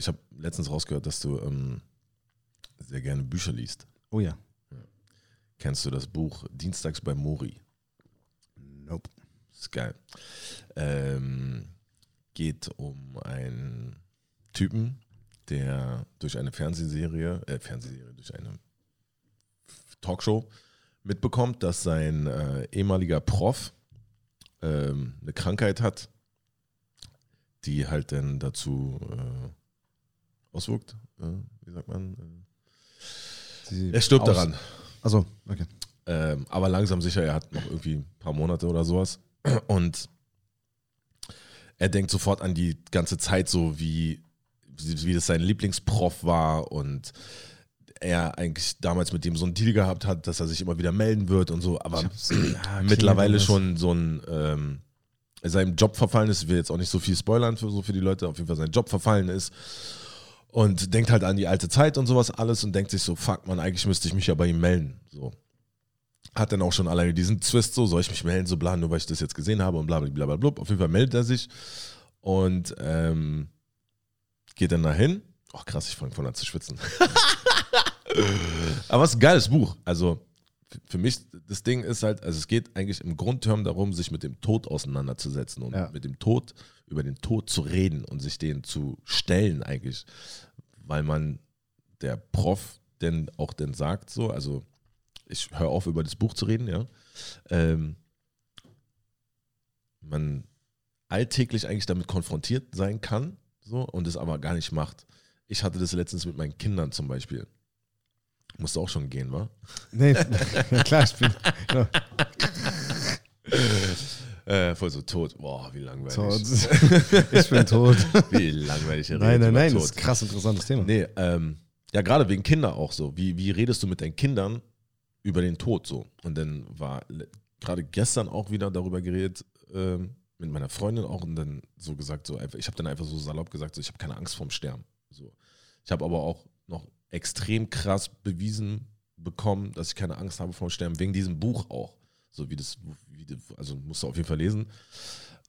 Ich habe letztens rausgehört, dass du ähm, sehr gerne Bücher liest. Oh ja. Kennst du das Buch Dienstags bei Mori? Nope. ist geil. Ähm, geht um einen Typen, der durch eine Fernsehserie, äh, Fernsehserie, durch eine Talkshow mitbekommt, dass sein äh, ehemaliger Prof ähm, eine Krankheit hat, die halt dann dazu äh, auswirkt. Äh, wie sagt man? Sie Er stirbt aus- daran. Achso, okay. Ähm, aber langsam sicher, er hat noch irgendwie ein paar Monate oder sowas. Und er denkt sofort an die ganze Zeit so, wie, wie das sein Lieblingsprof war und er eigentlich damals mit dem so einen Deal gehabt hat, dass er sich immer wieder melden wird und so, aber ja, mittlerweile klingelt schon so ein ähm, seinem Job verfallen ist, ich will jetzt auch nicht so viel spoilern für so für die Leute, auf jeden Fall sein Job verfallen ist und denkt halt an die alte Zeit und sowas alles und denkt sich so, fuck man, eigentlich müsste ich mich ja bei ihm melden, so. Hat dann auch schon alleine diesen Twist so, soll ich mich melden, so bla, nur weil ich das jetzt gesehen habe und bla bla bla bla. Auf jeden Fall meldet er sich und ähm, geht dann dahin. Oh krass, ich fange von an zu schwitzen. Aber es ist ein geiles Buch. Also für mich, das Ding ist halt, also es geht eigentlich im Grundterm darum, sich mit dem Tod auseinanderzusetzen und Ja. mit dem Tod, über den Tod zu reden und sich den zu stellen eigentlich. Weil man, der Prof, denn auch denn sagt so, also ich höre auf, über das Buch zu reden, ja. Ähm, man alltäglich eigentlich damit konfrontiert sein kann, so, und es aber gar nicht macht. Ich hatte das letztens mit meinen Kindern zum Beispiel. Musste auch schon gehen, wa? Nee, klar, ich bin. Ja, Äh, voll so tot. Boah, wie langweilig. so, ich bin tot. Wie langweilig. Nein, redet nein, nein, das ist ein krass interessantes Thema. Nee, ähm, ja, gerade wegen Kinder auch so. Wie, wie redest du mit deinen Kindern über den Tod so? Und dann war gerade gestern auch wieder darüber geredet, ähm, mit meiner Freundin auch und dann so gesagt, so einfach, ich habe dann einfach so salopp gesagt, so, ich habe keine Angst vorm Sterben. So. Ich habe aber auch extrem krass bewiesen bekommen, dass ich keine Angst habe vorm Sterben, wegen diesem Buch auch. So wie das, wie, also musst du auf jeden Fall lesen.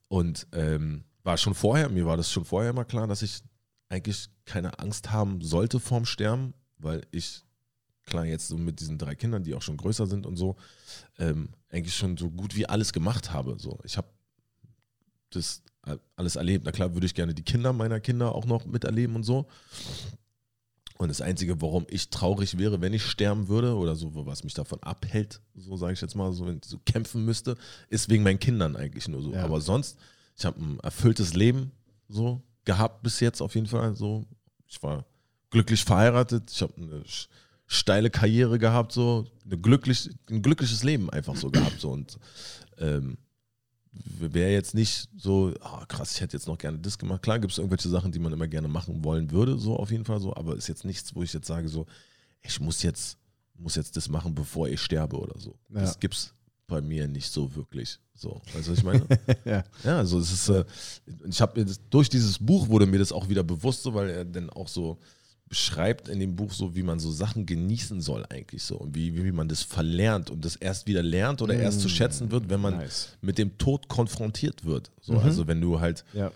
Und ähm, war schon vorher, mir war das schon vorher immer klar, dass ich eigentlich keine Angst haben sollte vorm Sterben, weil ich, klar, jetzt so mit diesen drei Kindern, die auch schon größer sind und so, ähm, eigentlich schon so gut wie alles gemacht habe. So. Ich habe das alles erlebt. Na klar, würde ich gerne die Kinder meiner Kinder auch noch miterleben und so. Und das Einzige, warum ich traurig wäre, wenn ich sterben würde oder so, was mich davon abhält, so sage ich jetzt mal, so wenn ich so kämpfen müsste, ist wegen meinen Kindern eigentlich nur so. Ja. Aber sonst, ich habe ein erfülltes Leben so gehabt bis jetzt auf jeden Fall. So, ich war glücklich verheiratet, ich habe eine steile Karriere gehabt, so eine glücklich, ein glückliches Leben einfach so gehabt so und ähm, wäre jetzt nicht so, ah, krass, ich hätte jetzt noch gerne das gemacht. Klar gibt es irgendwelche Sachen, die man immer gerne machen wollen würde, so auf jeden Fall so, aber ist jetzt nichts, wo ich jetzt sage, so, ich muss jetzt, muss jetzt das machen, bevor ich sterbe oder so. Ja. Das gibt's bei mir nicht so wirklich. So, weißt du, was ich meine? Ja. Ja, also es ist, äh, ich habe durch dieses Buch wurde mir das auch wieder bewusst, so, weil er dann auch so beschreibt in dem Buch so, wie man so Sachen genießen soll eigentlich so und wie, wie man das verlernt und das erst wieder lernt oder erst zu schätzen wird, wenn man Nice. mit dem Tod konfrontiert wird. So, Mhm. Also wenn du halt, Ja.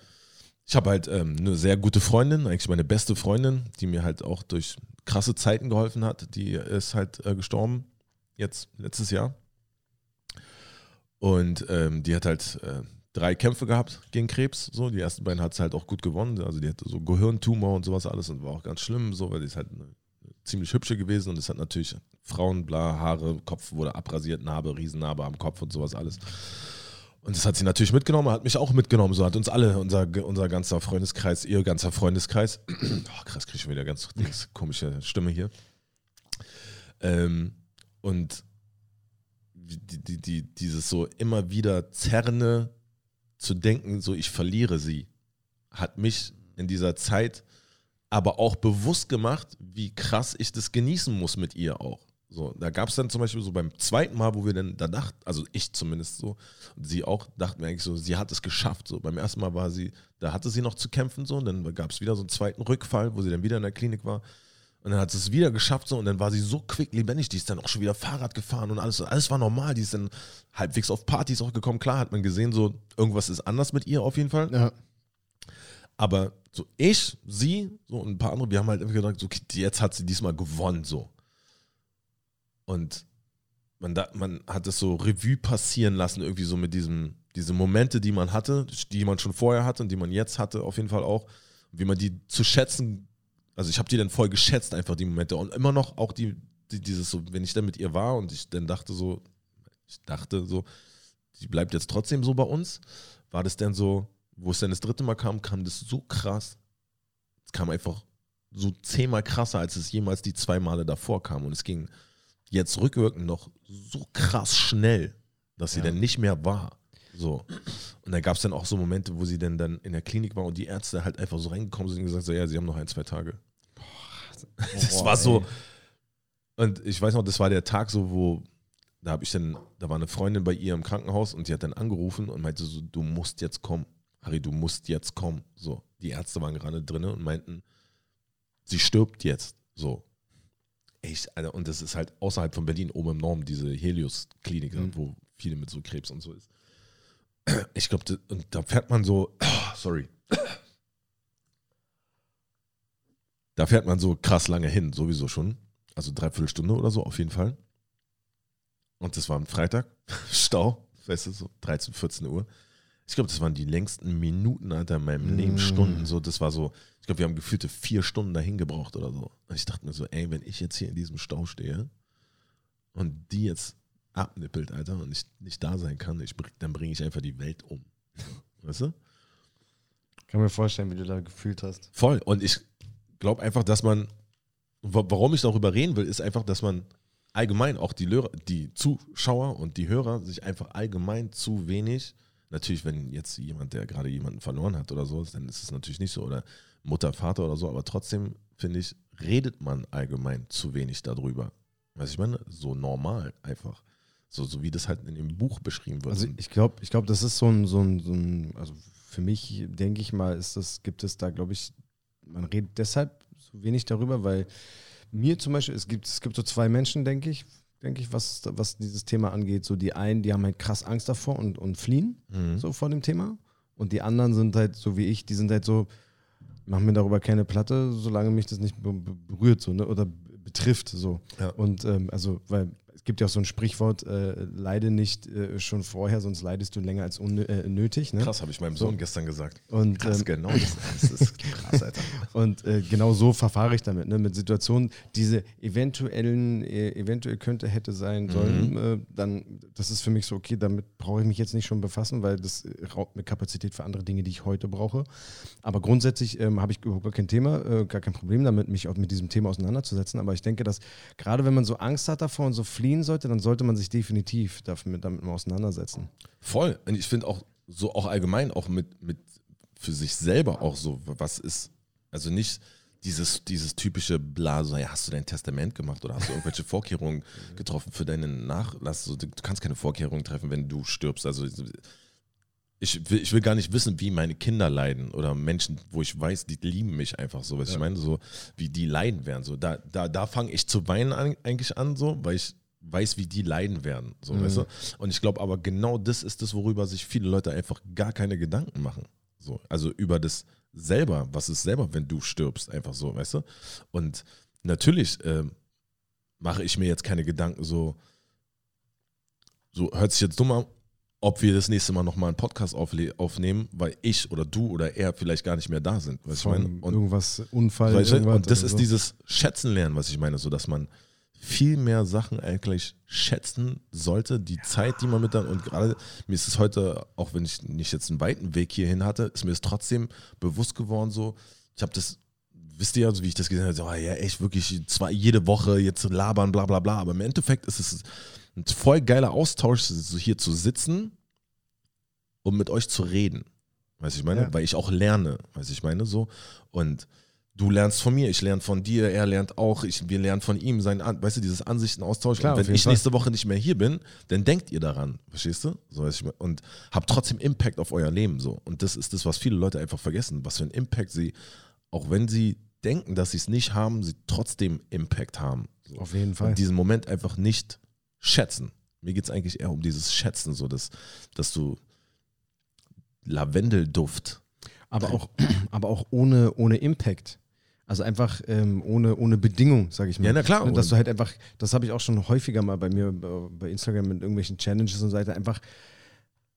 ich habe halt ähm, eine sehr gute Freundin, eigentlich meine beste Freundin, die mir halt auch durch krasse Zeiten geholfen hat, die ist halt äh, gestorben, jetzt letztes Jahr. Und ähm, die hat halt äh, drei Kämpfe gehabt gegen Krebs. So, die ersten beiden hat sie halt auch gut gewonnen. Also die hatte so Gehirntumor und sowas alles und war auch ganz schlimm, so, weil die ist halt eine, ziemlich hübsche gewesen und es hat natürlich Frauen, bla, Haare, Kopf wurde abrasiert, Narbe, Riesennarbe am Kopf und sowas alles. Und das hat sie natürlich mitgenommen, hat mich auch mitgenommen. So hat uns alle, unser, unser ganzer Freundeskreis, ihr ganzer Freundeskreis. Oh, krass, kriege ich schon wieder ganz komische Stimme hier. Ähm, und die, die, die, dieses so immer wieder zerrende zu denken, so ich verliere sie, hat mich in dieser Zeit aber auch bewusst gemacht, wie krass ich das genießen muss mit ihr auch. So, da gab es dann zum Beispiel so beim zweiten Mal, wo wir dann da dachten, also ich zumindest so, und sie auch, dachten wir eigentlich so, sie hat es geschafft. So, beim ersten Mal war sie, da hatte sie noch zu kämpfen, so, und dann gab es wieder so einen zweiten Rückfall, wo sie dann wieder in der Klinik war. Und dann hat sie es wieder geschafft, so, und dann war sie so quick lebendig, die ist dann auch schon wieder Fahrrad gefahren und alles, alles war normal, die ist dann halbwegs auf Partys auch gekommen. Klar hat man gesehen, so, irgendwas ist anders mit ihr auf jeden Fall. Ja. Aber so ich, sie, so und ein paar andere, wir haben halt immer gedacht, so, jetzt hat sie diesmal gewonnen, so. Und man, da, man hat es so Revue passieren lassen, irgendwie so mit diesem, diese Momente, die man hatte, die man schon vorher hatte und die man jetzt hatte, auf jeden Fall auch, wie man die zu schätzen, also ich habe die dann voll geschätzt, einfach die Momente und immer noch auch die, die, dieses so, wenn ich dann mit ihr war und ich dann dachte so, ich dachte so, die bleibt jetzt trotzdem so bei uns, war das dann so, wo es dann das dritte Mal kam, kam das so krass. Es kam einfach so zehnmal krasser, als es jemals die zwei Male davor kam. Und es ging jetzt rückwirkend noch so krass schnell, dass sie Ja. dann nicht mehr war. So. Und da gab es dann auch so Momente, wo sie dann, dann in der Klinik war und die Ärzte halt einfach so reingekommen sind und gesagt, so, ja, sie haben noch ein, zwei Tage. Das Boah, war so. Und ich weiß noch, das war der Tag so, wo da habe ich dann, da war eine Freundin bei ihr im Krankenhaus und die hat dann angerufen und meinte so, du musst jetzt kommen. Harry, du musst jetzt kommen. So, die Ärzte waren gerade drin und meinten, sie stirbt jetzt. So. Echt, Alter, und das ist halt außerhalb von Berlin, oben im Norden, diese Helios-Klinik, Mhm. wo viele mit so Krebs und so ist. Ich glaube, und da fährt man so, sorry. Da fährt man so krass lange hin, sowieso schon. Also dreiviertel Stunde oder so, auf jeden Fall. Und das war am Freitag. Stau, weißt du, so 13, 14 Uhr. Ich glaube, das waren die längsten Minuten, Alter, in meinem Leben, Mm. Stunden. So, das war so, ich glaube, wir haben gefühlte vier Stunden dahin gebraucht oder so. Und ich dachte mir so, ey, wenn ich jetzt hier in diesem Stau stehe und die jetzt abnippelt, Alter, und ich nicht da sein kann, ich, dann bringe ich einfach die Welt um. Weißt du? Kann mir vorstellen, wie du da gefühlt hast. Voll. Und ich glaube einfach, dass man, wa- warum ich darüber reden will, ist einfach, dass man allgemein auch die, Lörer, die Zuschauer und die Hörer sich einfach allgemein zu wenig, natürlich, wenn jetzt jemand, der gerade jemanden verloren hat oder so, dann ist es natürlich nicht so, oder Mutter, Vater oder so, aber trotzdem, finde ich, redet man allgemein zu wenig darüber. Weißt du, ich meine, so normal einfach. So, so wie das halt in dem Buch beschrieben wird. Also ich glaube, ich glaube, das ist so ein, so ein, so ein, also für mich, denke ich mal, ist das, gibt es da, glaube ich, man redet deshalb so wenig darüber, weil mir zum Beispiel, es gibt, es gibt so zwei Menschen, denke ich, denke ich, was, was dieses Thema angeht. So die einen, die haben halt krass Angst davor und, und fliehen Mhm. so vor dem Thema. Und die anderen sind halt so wie ich, die sind halt so, machen mir darüber keine Platte, solange mich das nicht be be- berührt so, ne? oder betrifft. So. Ja. Und ähm, also, weil gibt ja auch so ein Sprichwort, äh, leide nicht äh, schon vorher, sonst leidest du länger als unnö- äh. Ne? Krass, habe ich meinem So. Sohn gestern gesagt. Und, Krass, ähm, genau. Das, das ist krass, Alter. und äh, genau so verfahre ich damit, ne? mit Situationen, diese eventuellen, äh, eventuell könnte, hätte sein sollen, Mhm. dann, das ist für mich so, okay, damit brauche ich mich jetzt nicht schon befassen, weil das raubt mir Kapazität für andere Dinge, die ich heute brauche. Aber grundsätzlich ähm, habe ich überhaupt gar kein Thema, gar kein Problem damit, mich auch mit diesem Thema auseinanderzusetzen. Aber ich denke, dass gerade wenn man so Angst hat davor und so fliehen sollte, dann sollte man sich definitiv damit, damit mal auseinandersetzen. Voll. Und ich finde auch so auch allgemein auch mit, mit für sich selber auch so, was ist, also nicht dieses, dieses typische Blase, ja, hast du dein Testament gemacht oder hast du irgendwelche Vorkehrungen getroffen für deinen Nachlass? So, du kannst keine Vorkehrungen treffen, wenn du stirbst. Also ich will, ich will gar nicht wissen, wie meine Kinder leiden oder Menschen, wo ich weiß, die lieben mich einfach so, was ich Ja. meine, so wie die leiden werden. So, da da, da fange ich zu weinen an, eigentlich an, so, weil ich weiß, wie die leiden werden. So, Mhm. weißt du? Und ich glaube aber genau das ist das, worüber sich viele Leute einfach gar keine Gedanken machen. So, also über das selber, was ist selber, wenn du stirbst, einfach so, weißt du? Und natürlich ähm, mache ich mir jetzt keine Gedanken so, so hört sich jetzt dumm an, ob wir das nächste Mal nochmal einen Podcast aufnehmen, weil ich oder du oder er vielleicht gar nicht mehr da sind. Weißt du, ich meine? Von Und irgendwas, Unfall, Weißt du, und das ist so. dieses Schätzen lernen, was ich meine, so dass man viel mehr Sachen eigentlich schätzen sollte, die Zeit, die man mit dann und gerade mir ist es heute, auch wenn ich nicht jetzt einen weiten Weg hierhin hatte, ist mir es trotzdem bewusst geworden, so ich habe das, wisst ihr ja, so wie ich das gesehen habe, so, ah, ja echt wirklich zwei, jede Woche jetzt labern, bla bla bla, aber im Endeffekt ist es ein voll geiler Austausch, so hier zu sitzen und mit euch zu reden. Weiß ich meine? Ja. Weil ich auch lerne, weiß ich meine, so. Und du lernst von mir, ich lerne von dir, er lernt auch, ich, wir lernen von ihm, sein, weißt du, dieses Ansichten austauschen. Klar, und wenn ich Fall. nächste Woche nicht mehr hier bin, dann denkt ihr daran, verstehst du? So, und habt trotzdem Impact auf euer Leben so. Und das ist das, was viele Leute einfach vergessen, was für einen Impact sie, auch wenn sie denken, dass sie es nicht haben, sie trotzdem Impact haben. So. Auf jeden Fall. Und diesen Moment einfach nicht schätzen. Mir geht es eigentlich eher um dieses Schätzen, so dass, dass du Lavendelduft. aber auch, aber auch ohne, ohne Impact. Also einfach ähm, ohne, ohne Bedingung, sage ich mal. Ja, na klar. Ne, Dass du halt einfach, das habe ich auch schon häufiger mal bei mir bei Instagram mit irgendwelchen Challenges und so weiter, einfach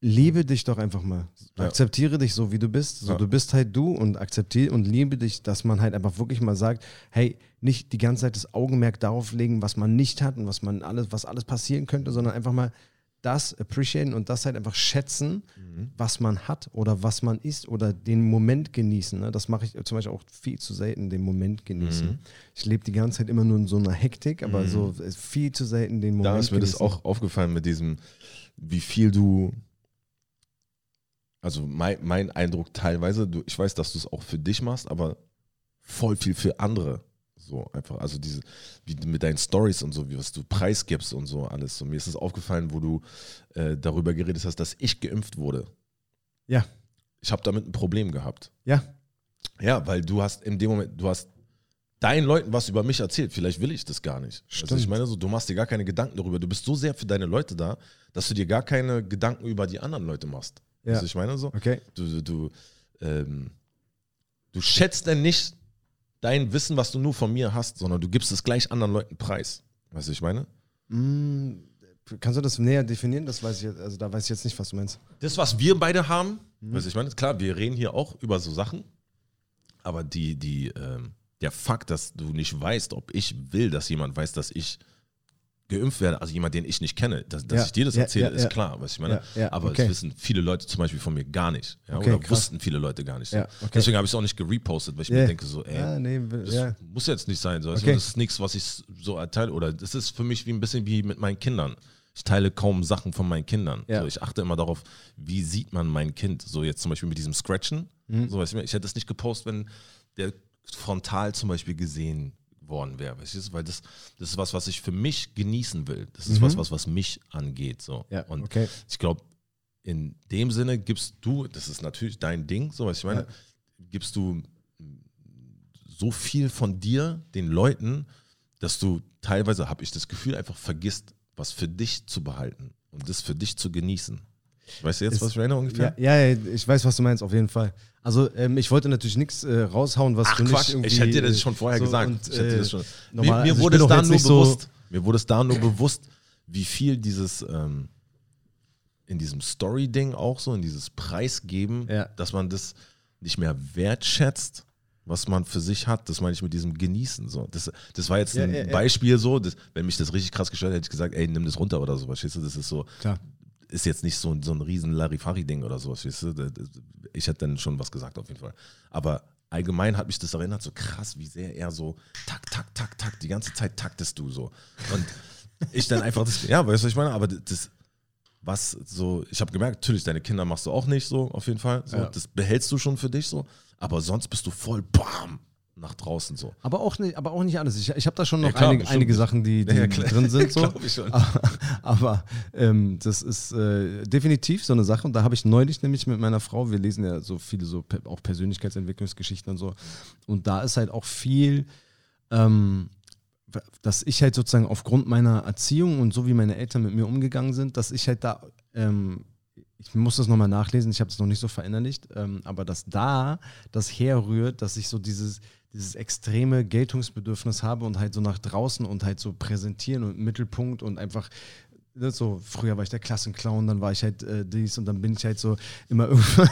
liebe dich doch einfach mal. Ja. Akzeptiere dich so, wie du bist. So, Ja. Du bist halt du und akzeptiere und liebe dich, dass man halt einfach wirklich mal sagt, hey, nicht die ganze Zeit das Augenmerk darauf legen, was man nicht hat und was man alles, was alles passieren könnte, sondern einfach mal das appreciaten und das halt einfach schätzen, was man hat oder was man ist oder den Moment genießen. Ne? Das mache ich zum Beispiel auch viel zu selten, den Moment genießen. Mhm. Ich lebe die ganze Zeit immer nur in so einer Hektik, aber so äh, viel zu selten den Moment Da ist mir das genießen. auch aufgefallen mit diesem, wie viel du, also mein, mein Eindruck teilweise, du, ich weiß, dass du es auch für dich machst, aber voll viel für andere. So einfach, also diese, wie mit deinen Stories und so, wie was du preisgibst und so alles. So, mir ist es aufgefallen, wo du äh, darüber geredet hast, dass ich geimpft wurde. Ja. Ich habe damit ein Problem gehabt. Ja, Ja, weil du hast in dem Moment, du hast deinen Leuten was über mich erzählt. Vielleicht will ich das gar nicht. Also Stimmt. ich meine, so, du machst dir gar keine Gedanken darüber. Du bist so sehr für deine Leute da, dass du dir gar keine Gedanken über die anderen Leute machst. Ja. Also ich meine so, okay. du, du, du, ähm, du schätzt denn nicht dein Wissen, was du nur von mir hast, sondern du gibst es gleich anderen Leuten preis. Weißt du, ich meine? Mm, kannst du das näher definieren? Das weiß ich jetzt, also da weiß ich jetzt nicht, was du meinst. Das, was wir beide haben, Mhm. weißt du, ich meine, klar, wir reden hier auch über so Sachen, aber die, die, ähm, der Fakt, dass du nicht weißt, ob ich will, dass jemand weiß, dass ich geimpft werde, also jemand, den ich nicht kenne, dass, dass Ja, ich dir das ja, erzähle, ja, ist klar, was ich meine. Aber okay. das wissen viele Leute zum Beispiel von mir gar nicht. Ja, Okay, oder krass. wussten viele Leute gar nicht. Ja, okay. Deswegen habe ich es auch nicht gerepostet, weil ich mir denke, so, ey, ja, nee, das muss jetzt nicht sein. So. Also. Das ist nichts, was ich so erteile. Oder das ist für mich wie ein bisschen wie mit meinen Kindern. Ich teile kaum Sachen von meinen Kindern. So, ich achte immer darauf, wie sieht man mein Kind. So jetzt zum Beispiel mit diesem Scratchen. Mhm. So, weißt du, ich hätte das nicht gepostet, wenn der frontal zum Beispiel gesehen worden wäre. Weißt du, weil das, das ist was, was ich für mich genießen will. Das ist was, was, was mich angeht. So. Mhm. Ja, Und okay. ich glaube, in dem Sinne gibst du, das ist natürlich dein Ding, so was ich meine, Ja. gibst du so viel von dir den Leuten, dass du teilweise, habe ich das Gefühl, einfach vergisst, was für dich zu behalten und das für dich zu genießen. Weißt du jetzt, Ist- was ich meine ungefähr? Ja, ja, ich weiß, was du meinst, auf jeden Fall. Also, ähm, ich wollte natürlich nichts äh, raushauen, was Ach du nicht Quatsch, irgendwie... ich hätte dir das schon vorher so gesagt. und, das äh, schon. normal- mir, mir also wurde es da nur so- bewusst, mir wurde es da nur bewusst, wie viel dieses ähm, in diesem Story-Ding auch so, in dieses Preisgeben, Ja. dass man das nicht mehr wertschätzt, was man für sich hat. Das meine ich mit diesem Genießen. So. Das, das war jetzt Ja, ein ja. Beispiel so, das, wenn mich das richtig krass gestört hätte, hätte ich gesagt, ey, nimm das runter oder so. Verstehst du? Das ist so, Klar. Ist jetzt nicht so, ein- so ein riesen Larifari-Ding oder so. Weißt du? Ich hätte dann schon was gesagt auf jeden Fall. Aber allgemein hat mich das erinnert, so krass, wie sehr er so tak, tak, tak, tak, die ganze Zeit taktest du so. Und ich dann einfach das, ja, weißt du, was ich meine? Aber das, was so, ich habe gemerkt, natürlich, deine Kinder machst du auch nicht so, auf jeden Fall. So, Ja. Das behältst du schon für dich so. Aber sonst bist du voll BAM nach draußen so. Aber auch nicht, aber auch nicht alles. Ich, ich habe da schon noch Ja, klar, einige, einige Sachen, die, die Ja, drin sind. So. Aber, aber ähm, das ist äh, definitiv so eine Sache. Und da habe ich neulich nämlich mit meiner Frau, wir lesen ja so viele so auch Persönlichkeitsentwicklungsgeschichten und so. Und da ist halt auch viel, ähm, dass ich halt sozusagen aufgrund meiner Erziehung und so wie meine Eltern mit mir umgegangen sind, dass ich halt da, ähm, ich muss das nochmal nachlesen, ich habe es noch nicht so verinnerlicht, ähm, aber dass da das herrührt, dass ich so dieses, dieses extreme Geltungsbedürfnis habe und halt so nach draußen und halt so präsentieren und Mittelpunkt und einfach ne, so, früher war ich der Klassenclown, dann war ich halt äh, dies und dann bin ich halt so immer irgendwann.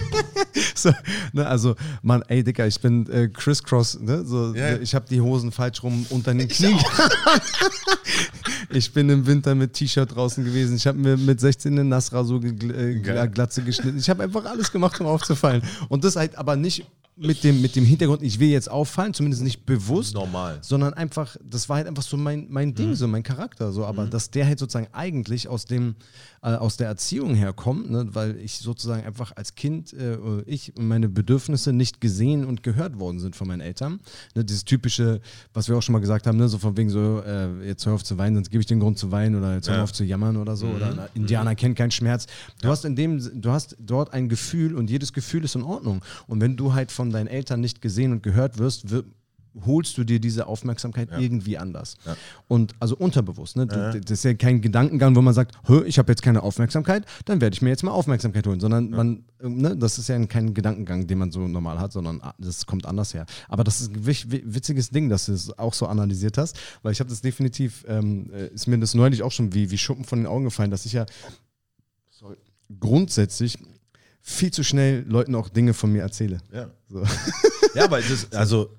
so, ne, also, Mann, ey, Dicker, ich bin äh, crisscross, ne, so, ja. ich habe die Hosen falsch rum unter den Knien. ich bin im Winter mit T-Shirt draußen gewesen. Ich habe mir mit 16 eine Nassrasur gegl- äh. Glatze geschnitten. Ich habe einfach alles gemacht, um aufzufallen. Und das halt aber nicht mit dem, mit dem Hintergrund, ich will jetzt auffallen, zumindest nicht bewusst, Normal. sondern einfach, das war halt einfach so mein, mein Ding, so mein Charakter. So. Aber dass der halt sozusagen eigentlich aus dem, äh, aus der Erziehung herkommt, ne, weil ich sozusagen einfach als Kind, äh, ich und meine Bedürfnisse nicht gesehen und gehört worden sind von meinen Eltern. Ne, dieses typische, was wir auch schon mal gesagt haben, ne, so von wegen so, äh, jetzt hör auf zu weinen, sonst gebe ich den Grund zu weinen oder jetzt hör Ja. auf zu jammern oder so. Oder na, Indianer kennt keinen Schmerz. Du hast in dem, du hast dort ein Gefühl und jedes Gefühl ist in Ordnung. Und wenn du halt von deinen Eltern nicht gesehen und gehört wirst, wir- holst du dir diese Aufmerksamkeit irgendwie anders. Ja. Und also unterbewusst. Ne? Du- Das ist ja kein Gedankengang, wo man sagt, "Hö, ich habe jetzt keine Aufmerksamkeit, dann werde ich mir jetzt mal Aufmerksamkeit holen. Sondern man, ähm, ne, das ist ja kein Gedankengang, den man so normal hat, sondern ah, das kommt anders her. Aber das ist ein witziges Ding, dass du es auch so analysiert hast, weil ich habe das definitiv, ähm, äh, ist mir das neulich auch schon wie, wie Schuppen von den Augen gefallen, dass ich ja sorry, grundsätzlich viel zu schnell Leuten auch Dinge von mir erzähle. Ja. So. Ja, aber das, also,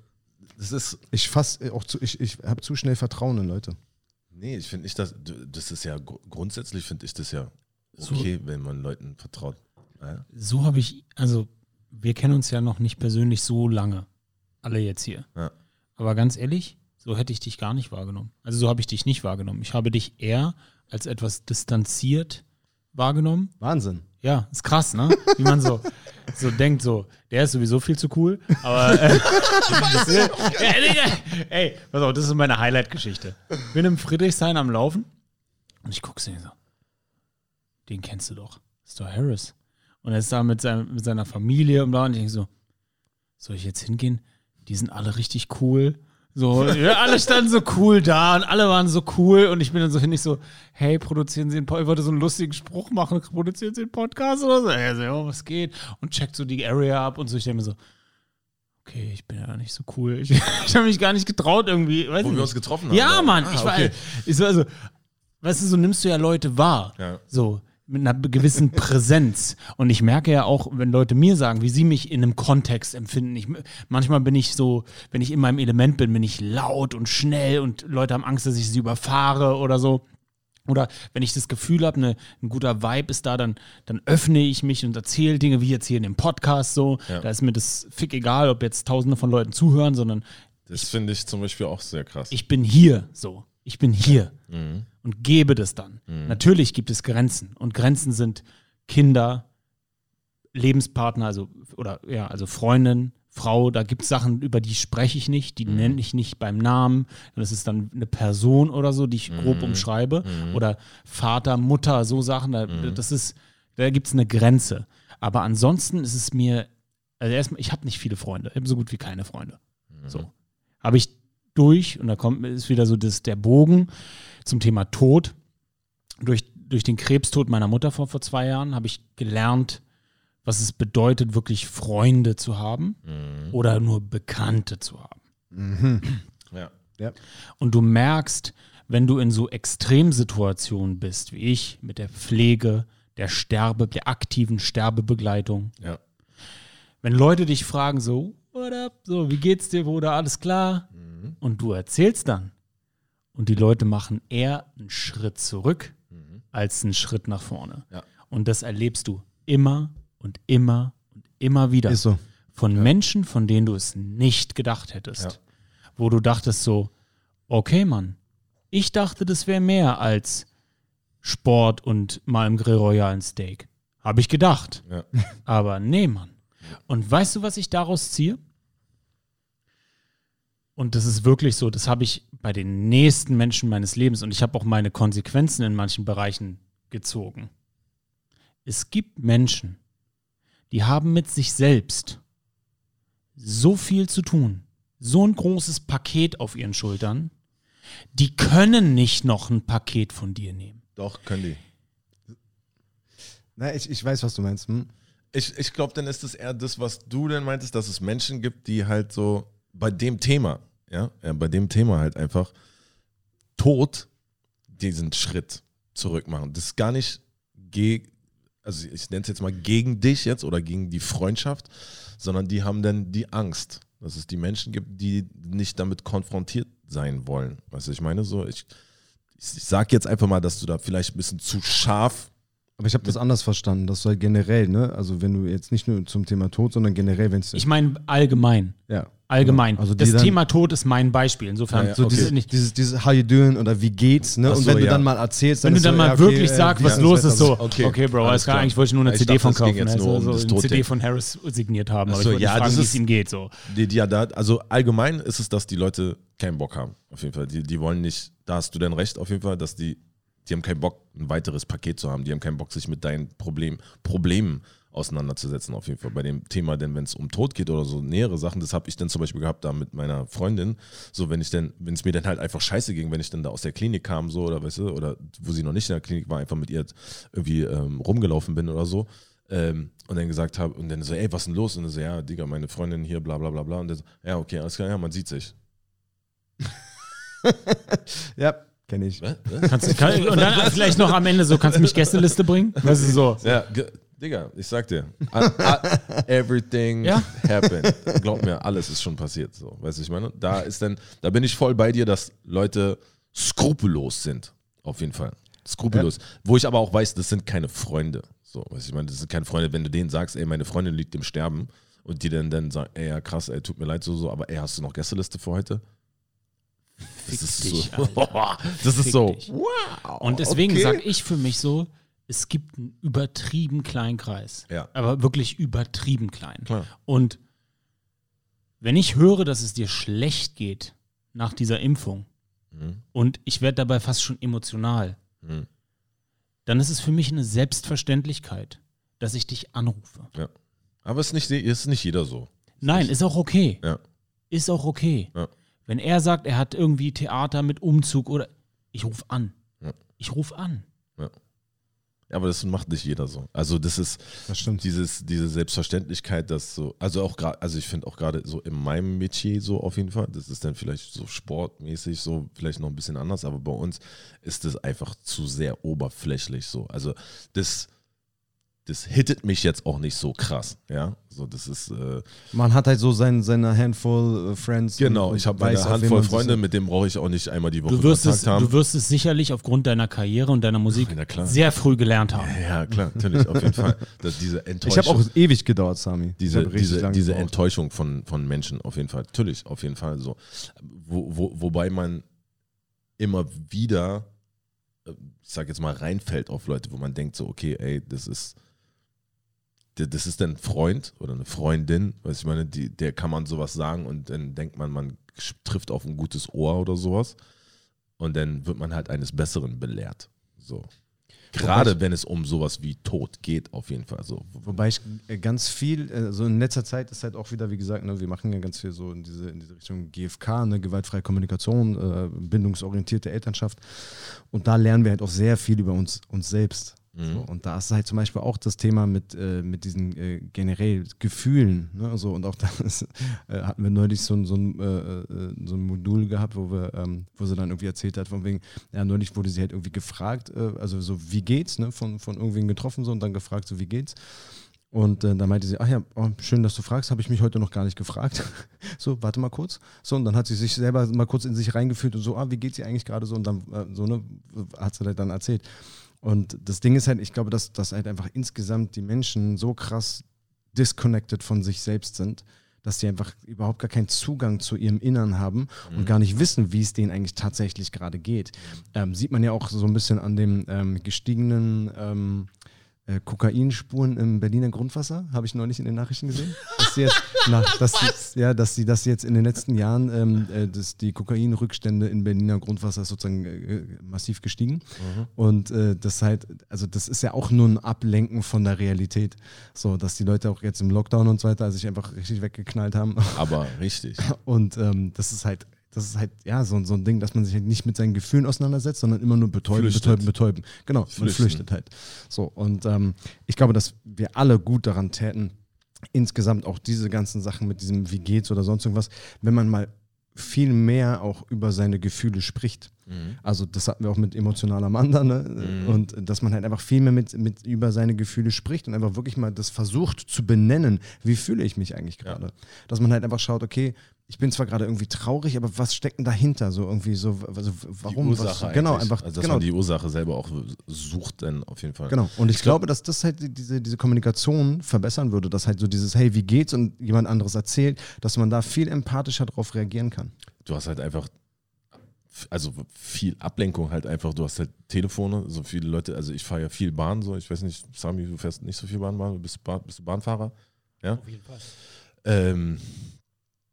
das ist, Ich fass äh, auch zu, ich, ich habe zu schnell Vertrauen in Leute. nee, ich finde nicht, dass, das ist ja, gru- grundsätzlich finde ich das ja So. okay, wenn man Leuten vertraut. Ja. So habe ich, also wir kennen uns ja noch nicht persönlich so lange. Alle jetzt hier. Ja. Aber ganz ehrlich, so hätte ich dich gar nicht wahrgenommen. Also so habe ich dich nicht wahrgenommen. Ich habe dich eher als etwas distanziert wahrgenommen. Wahnsinn. Ja, ist krass, ne? Wie man so, so denkt, so, der ist sowieso viel zu cool, aber äh, ey, pass auf, das ist meine Highlight-Geschichte. Bin im Friedrichshain am Laufen und ich gucke so, den kennst du doch. Das ist doch Harris. Und er ist da mit, seinem, mit seiner Familie und bla und ich denke so, soll ich jetzt hingehen? Die sind alle richtig cool. So, ja, alle standen so cool da und alle waren so cool und ich bin dann so hin, ich so, hey, produzieren Sie einen Podcast, ich wollte so einen lustigen Spruch machen, produzieren Sie einen Podcast oder so. Er so, ja, was geht? Und checkt so die Area ab und so. Ich denke mir so, okay, ich bin ja nicht so cool. Ich, ich habe mich gar nicht getraut irgendwie. Weiß Wo nicht. wir uns getroffen haben. Ja? Mann, Ah, ich war, okay. ich so, also, weißt du, so nimmst du ja Leute wahr. Ja. So, mit einer gewissen Präsenz. Und ich merke ja auch, wenn Leute mir sagen, wie sie mich in einem Kontext empfinden. Ich, manchmal bin ich so, wenn ich in meinem Element bin, bin ich laut und schnell und Leute haben Angst, dass ich sie überfahre oder so. Oder wenn ich das Gefühl habe, ne, ein guter Vibe ist da, dann, dann öffne ich mich und erzähle Dinge, wie jetzt hier in dem Podcast so. Ja. Da ist mir das fick egal, ob jetzt tausende von Leuten zuhören, sondern Das finde ich zum Beispiel auch sehr krass. ich bin hier so. Ich bin hier Mhm. und gebe das dann. Natürlich gibt es Grenzen und Grenzen sind Kinder, Lebenspartner, also oder ja, also Freundin, Frau, da gibt es Sachen, über die spreche ich nicht, die nenne ich nicht beim Namen. Das ist dann eine Person oder so, die ich grob umschreibe. Oder Vater, Mutter, so Sachen. Da, das ist, da gibt es eine Grenze. Aber ansonsten ist es mir, also erstmal, ich habe nicht viele Freunde, ich habe so gut wie keine Freunde. So. Habe ich durch, und da kommt ist wieder so das, der Bogen zum Thema Tod. Durch, durch den Krebstod meiner Mutter vor, vor zwei Jahren habe ich gelernt, was es bedeutet, wirklich Freunde zu haben oder nur Bekannte zu haben. Ja. Ja. Und du merkst, wenn du in so Extremsituationen bist, wie ich, mit der Pflege, der Sterbe, der aktiven Sterbebegleitung, Ja. wenn Leute dich fragen, so, what up, so, wie geht's dir, Bruder, alles klar? Und du erzählst dann. Und die Leute machen eher einen Schritt zurück als einen Schritt nach vorne. Ja. Und das erlebst du immer und immer und immer wieder. Ist so. Von Menschen, von denen du es nicht gedacht hättest. Ja. Wo du dachtest so, okay, Mann, ich dachte, das wäre mehr als Sport und mal im Grill Royal ein Steak. Habe ich gedacht. Ja. Aber nee, Mann. Und weißt du, was ich daraus ziehe? Und das ist wirklich so, das habe ich bei den nächsten Menschen meines Lebens und ich habe auch meine Konsequenzen in manchen Bereichen gezogen. Es gibt Menschen, die haben mit sich selbst so viel zu tun, so ein großes Paket auf ihren Schultern, die können nicht noch ein Paket von dir nehmen. Doch, können die. Na, ich, ich weiß, was du meinst. Hm? Ich, ich glaube, dann ist es eher das, was du denn meintest, dass es Menschen gibt, die halt so bei dem Thema, ja, ja bei dem Thema halt einfach Tod diesen Schritt zurück machen. Das ist gar nicht gegen, also ich nenne es jetzt mal gegen dich jetzt oder gegen die Freundschaft, sondern die haben dann die Angst, dass es die Menschen gibt, die nicht damit konfrontiert sein wollen. Weißt du, ich meine so, ich, ich, ich sage jetzt einfach mal, dass du da vielleicht ein bisschen zu scharf Aber ich habe das anders verstanden. Das soll generell, ne? Also wenn du jetzt nicht nur zum Thema Tod, sondern generell, wenn es. Ich meine allgemein. Ja. Allgemein. Also das dann- Thema Tod ist mein Beispiel. Insofern, Ja, ja, So okay. dieses, nicht, dieses, dieses How you doing oder wie geht's, ne? Ach Und so, wenn du dann mal erzählst, dann wenn du dann so, mal okay, wirklich äh, sagst, was los ist, so, so? okay, Okay, Bro, alles alles klar, eigentlich wollte ich nur eine Ich CD dachte, von kaufen, jetzt also, nur um so eine. CD von Harris signiert haben, aber so, ich ja, fragen, das wie ist- es ihm geht. So. Die, die, ja, da, also allgemein ist es, dass die Leute keinen Bock haben. Auf jeden Fall. Die, die wollen nicht, da hast du denn recht, auf jeden Fall, dass die, die haben keinen Bock, ein weiteres Paket zu haben. Die haben keinen Bock, sich mit deinen Problem, Problemen auseinanderzusetzen, auf jeden Fall. Bei dem Thema, denn wenn es um Tod geht oder so nähere Sachen, das habe ich dann zum Beispiel gehabt da mit meiner Freundin. So, wenn ich denn, wenn es mir dann halt einfach scheiße ging, wenn ich dann da aus der Klinik kam, so, oder weißt du, oder wo sie noch nicht in der Klinik war, einfach mit ihr irgendwie ähm, rumgelaufen bin oder so. Ähm, und dann gesagt habe, und dann so, ey, was ist denn los? Und dann so, ja, Digga, meine Freundin hier, bla bla bla bla. Und dann so, ja, okay, alles klar, ja, man sieht sich. Ja, kenne ich. Was? Kannst, du- kann, und dann vielleicht noch am Ende so, kannst du mich Gästeliste bringen? Das ist so. Ja, Digga, ich sag dir, everything Ja. happened. Glaub mir, alles ist schon passiert. So, weißt du, ich meine? Da ist dann, da bin ich voll bei dir, dass Leute skrupellos sind. Auf jeden Fall. Skrupellos. Wo ich aber auch weiß, das sind keine Freunde. So, weißt du, ich meine, das sind keine Freunde, wenn du denen sagst, ey, meine Freundin liegt im Sterben und die dann, dann sagen, ey, ja krass, ey, tut mir leid, so, so, aber ey, hast du noch Gästeliste für heute? Das ist dich, so. das ist Fick so. dich. Wow. Und deswegen okay. sage ich für mich so, es gibt einen übertrieben kleinen Kreis. Ja. Aber wirklich übertrieben klein. Klar. Und wenn ich höre, dass es dir schlecht geht nach dieser Impfung Mhm. und ich werde dabei fast schon emotional, Mhm. dann ist es für mich eine Selbstverständlichkeit, dass ich dich anrufe. Ja. Aber es ist nicht, ist nicht jeder so. Nein, ist auch okay. Ja. Ist auch okay. Ja. Wenn er sagt, er hat irgendwie Theater mit Umzug oder ich rufe an. Ja. Ich rufe an. Ja, aber das macht nicht jeder so. Also das ist Das stimmt. dieses, diese Selbstverständlichkeit, dass so, also auch gerade, also ich finde auch gerade so in meinem Metier so auf jeden Fall, das ist dann vielleicht so sportmäßig so, vielleicht noch ein bisschen anders, aber bei uns ist das einfach zu sehr oberflächlich so. Also das, das hittet mich jetzt auch nicht so krass, ja. So, das ist, äh, Man hat halt so sein, seine Handful äh, Friends. genau, ich habe meine Handvoll Freunde, mit denen brauche ich auch nicht einmal die Woche Du wirst, es, Kontakt haben. du wirst es sicherlich aufgrund deiner Karriere und deiner Musik klar. sehr früh gelernt haben. ja, klar, natürlich, auf jeden Fall. Dass diese Ich Enttäuschung. habe auch ewig gedauert, Sami. Ich diese, diese, diese. Enttäuschung von, von Menschen auf jeden Fall. Natürlich, auf jeden Fall so. Wo, wo, wobei man immer wieder, äh, ich sag jetzt mal, reinfällt auf Leute, wo man denkt so, okay, ey, das ist, das ist ein Freund oder eine Freundin, weiß ich meine, die, der kann man sowas sagen und dann denkt man, man trifft auf ein gutes Ohr oder sowas und dann wird man halt eines Besseren belehrt. So. Gerade wenn es um sowas wie Tod geht, auf jeden Fall. So. Wobei ich äh, ganz viel, äh, so in letzter Zeit ist halt auch wieder, wie gesagt, ne, wir machen ja ganz viel so in diese, in diese Richtung GFK, ne, gewaltfreie Kommunikation, äh, bindungsorientierte Elternschaft. Und da lernen wir halt auch sehr viel über uns, uns selbst. So, und da ist halt zum Beispiel auch das Thema mit, äh, mit diesen äh, generell Gefühlen. Ne? So, und auch da äh, hatten wir neulich so, ein- so, ein, äh, äh, so ein Modul gehabt, wo, wir, ähm, wo sie dann irgendwie erzählt hat, von wegen, ja, neulich wurde sie halt irgendwie gefragt, äh, also so, wie geht's, ne? von, von irgendwen getroffen so und dann gefragt, so, wie geht's? Und äh, dann meinte sie, ach ja, oh, schön, dass du fragst, habe ich mich heute noch gar nicht gefragt. so, warte mal kurz. So, und dann hat sie sich selber mal kurz in sich reingefühlt und so, ah, wie geht's ihr eigentlich gerade so? Und dann, äh, so, ne, hat sie halt dann erzählt. Und das Ding ist halt, ich glaube, dass, dass halt einfach insgesamt die Menschen so krass disconnected von sich selbst sind, dass sie einfach überhaupt gar keinen Zugang zu ihrem Innern haben und gar nicht wissen, wie es denen eigentlich tatsächlich gerade geht. Ähm, sieht man ja auch so ein bisschen an dem ähm, gestiegenen ähm, äh, Kokainspuren im Berliner Grundwasser, habe ich neulich in den Nachrichten gesehen. Dass sie jetzt, na, dass sie, ja, dass sie das jetzt in den letzten Jahren, ähm, äh, dass die Kokainrückstände in Berliner Grundwasser sozusagen äh, massiv gestiegen. Und äh, das halt, also das ist ja auch nur ein Ablenken von der Realität. So, dass die Leute auch jetzt im Lockdown und so weiter sich einfach richtig weggeknallt haben. Aber richtig. Und ähm, das ist halt, das ist halt, ja, so, so ein Ding, dass man sich halt nicht mit seinen Gefühlen auseinandersetzt, sondern immer nur betäuben, Flüchtet. betäuben, betäuben. Genau, man Flüchten. flüchtet halt. So, und ähm, ich glaube, dass wir alle gut daran täten, insgesamt auch diese ganzen Sachen mit diesem Wie geht's oder sonst irgendwas, wenn man mal viel mehr auch über seine Gefühle spricht. Also das hatten wir auch mit emotionaler Amanda, ne? Und dass man halt einfach viel mehr mit, mit über seine Gefühle spricht und einfach wirklich mal das versucht zu benennen, wie fühle ich mich eigentlich gerade. Dass man halt einfach schaut, okay, ich bin zwar gerade irgendwie traurig, aber was steckt denn dahinter? So irgendwie so, also warum? Die Ursache was, genau, einfach, Also, dass genau, man die Ursache selber auch sucht, dann auf jeden Fall. Genau. Und ich, Ich glaub- glaube, dass das halt die- diese, diese Kommunikation verbessern würde, dass halt so dieses, hey, wie geht's und jemand anderes erzählt, dass man da viel empathischer drauf reagieren kann. Du hast halt einfach, also viel Ablenkung halt einfach. Du hast halt Telefone, so viele Leute, also ich fahre ja viel Bahn, so. Ich weiß nicht, Sami, du fährst nicht so viel Bahn, bist, Bahn- bist du Bahnfahrer? Ja? Auf jeden Fall. Ähm,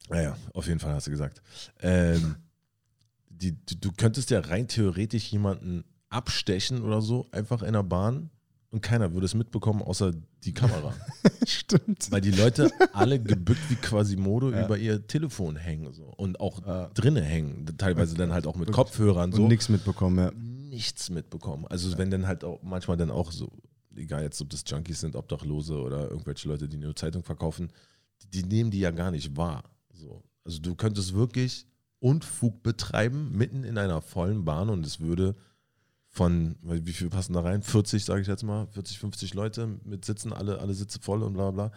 naja, auf jeden Fall hast du gesagt. Ähm, die, du, du könntest ja rein theoretisch jemanden abstechen oder so, einfach in der Bahn und keiner würde es mitbekommen, außer die Kamera. Stimmt. Weil die Leute alle gebückt wie Quasimodo Ja. über ihr Telefon hängen so. und auch Ja. drinnen hängen. Teilweise dann halt auch mit. Kopfhörern Und so. nichts mitbekommen, ja. Nichts mitbekommen. Also wenn dann halt auch manchmal dann auch so, egal jetzt, ob das Junkies sind, Obdachlose oder irgendwelche Leute, die nur Zeitung verkaufen, die, die nehmen die ja gar nicht wahr. So. Also du könntest wirklich Unfug betreiben, mitten in einer vollen Bahn und es würde von, wie viel passen da rein? 40, sage ich jetzt mal, 40, 50 Leute mit Sitzen, alle, alle Sitze voll und bla bla.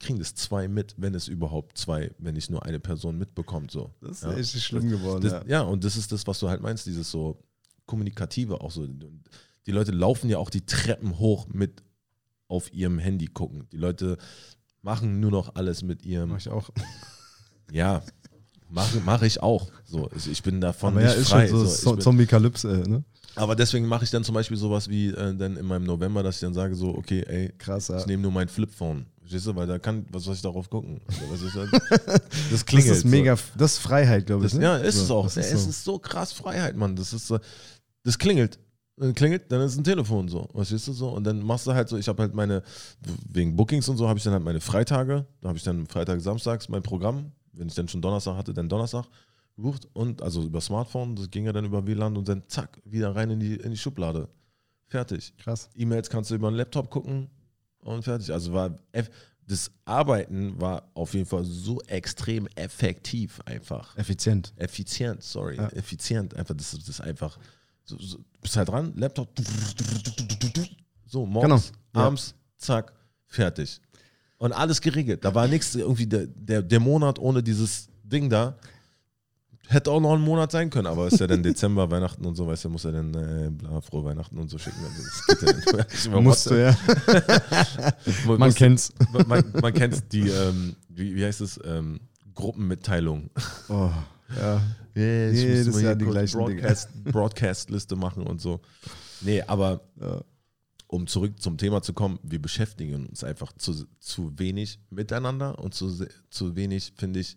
Kriegen das zwei mit, wenn es überhaupt zwei, wenn nicht nur eine Person mitbekommt. So. Das ist Ja. echt schlimm geworden, Das, ja. ja. und das ist das, was du halt meinst, dieses so Kommunikative auch so. Die Leute laufen ja auch die Treppen hoch mit auf ihrem Handy gucken. Die Leute machen nur noch alles mit ihrem. Mach ich auch. Ja, mache mach ich auch. So, also ich bin davon Aber ja, nicht ist frei. schon so, So, ich so Zombie-Kalypse, ne? aber deswegen mache ich dann zum Beispiel sowas wie äh, dann in meinem November, dass ich dann sage so, okay, ey, Krass, ja. ich nehme nur mein Flipphone. Verstehst du? Weil da kann, was soll ich darauf gucken? Also, was ist das? das klingelt. Das ist so. mega, das ist Freiheit, glaube ich. Das, ne? ja, ist so, es auch. Das es ist so. ist so krass Freiheit, Mann. Das ist so, das klingelt. Dann klingelt, dann ist ein Telefon so. Verstehst du so? Und dann machst du halt so, ich habe halt meine, wegen Bookings und so, habe ich dann halt meine Freitage. Da habe ich dann Freitag, Samstags mein Programm. Wenn ich dann schon Donnerstag hatte, dann Donnerstag gebucht. Und also über Smartphone, das ging ja dann über WLAN und dann zack, wieder rein in die, in die Schublade. Fertig. Krass. E-Mails kannst du über den Laptop gucken und fertig. Also war das Arbeiten war auf jeden Fall so extrem effektiv einfach Effizient. effizient, sorry, Ja. effizient. Einfach, das, das ist einfach, so, so, bist halt dran, Laptop, so, morgens, Genau, abends, zack, fertig. Und alles geregelt. Da war nichts, irgendwie der, der, der Monat ohne dieses Ding da. Hätte auch noch ein Monat sein können, aber ist ja dann Dezember, Weihnachten und so, weißt du, muss er dann äh, bla, frohe Weihnachten und so schicken. Also ja. Musst du, ja. Man musst- kennt's. Man, man kennt die, ähm, wie, wie heißt es, ähm, Gruppenmitteilung. Oh, ja. Yeah, Jedes Jahr die gleichen Broadcast, Broadcast-Liste machen und so. Nee, aber ja. Um zurück zum Thema zu kommen, wir beschäftigen uns einfach zu, zu wenig miteinander und zu, zu wenig, finde ich,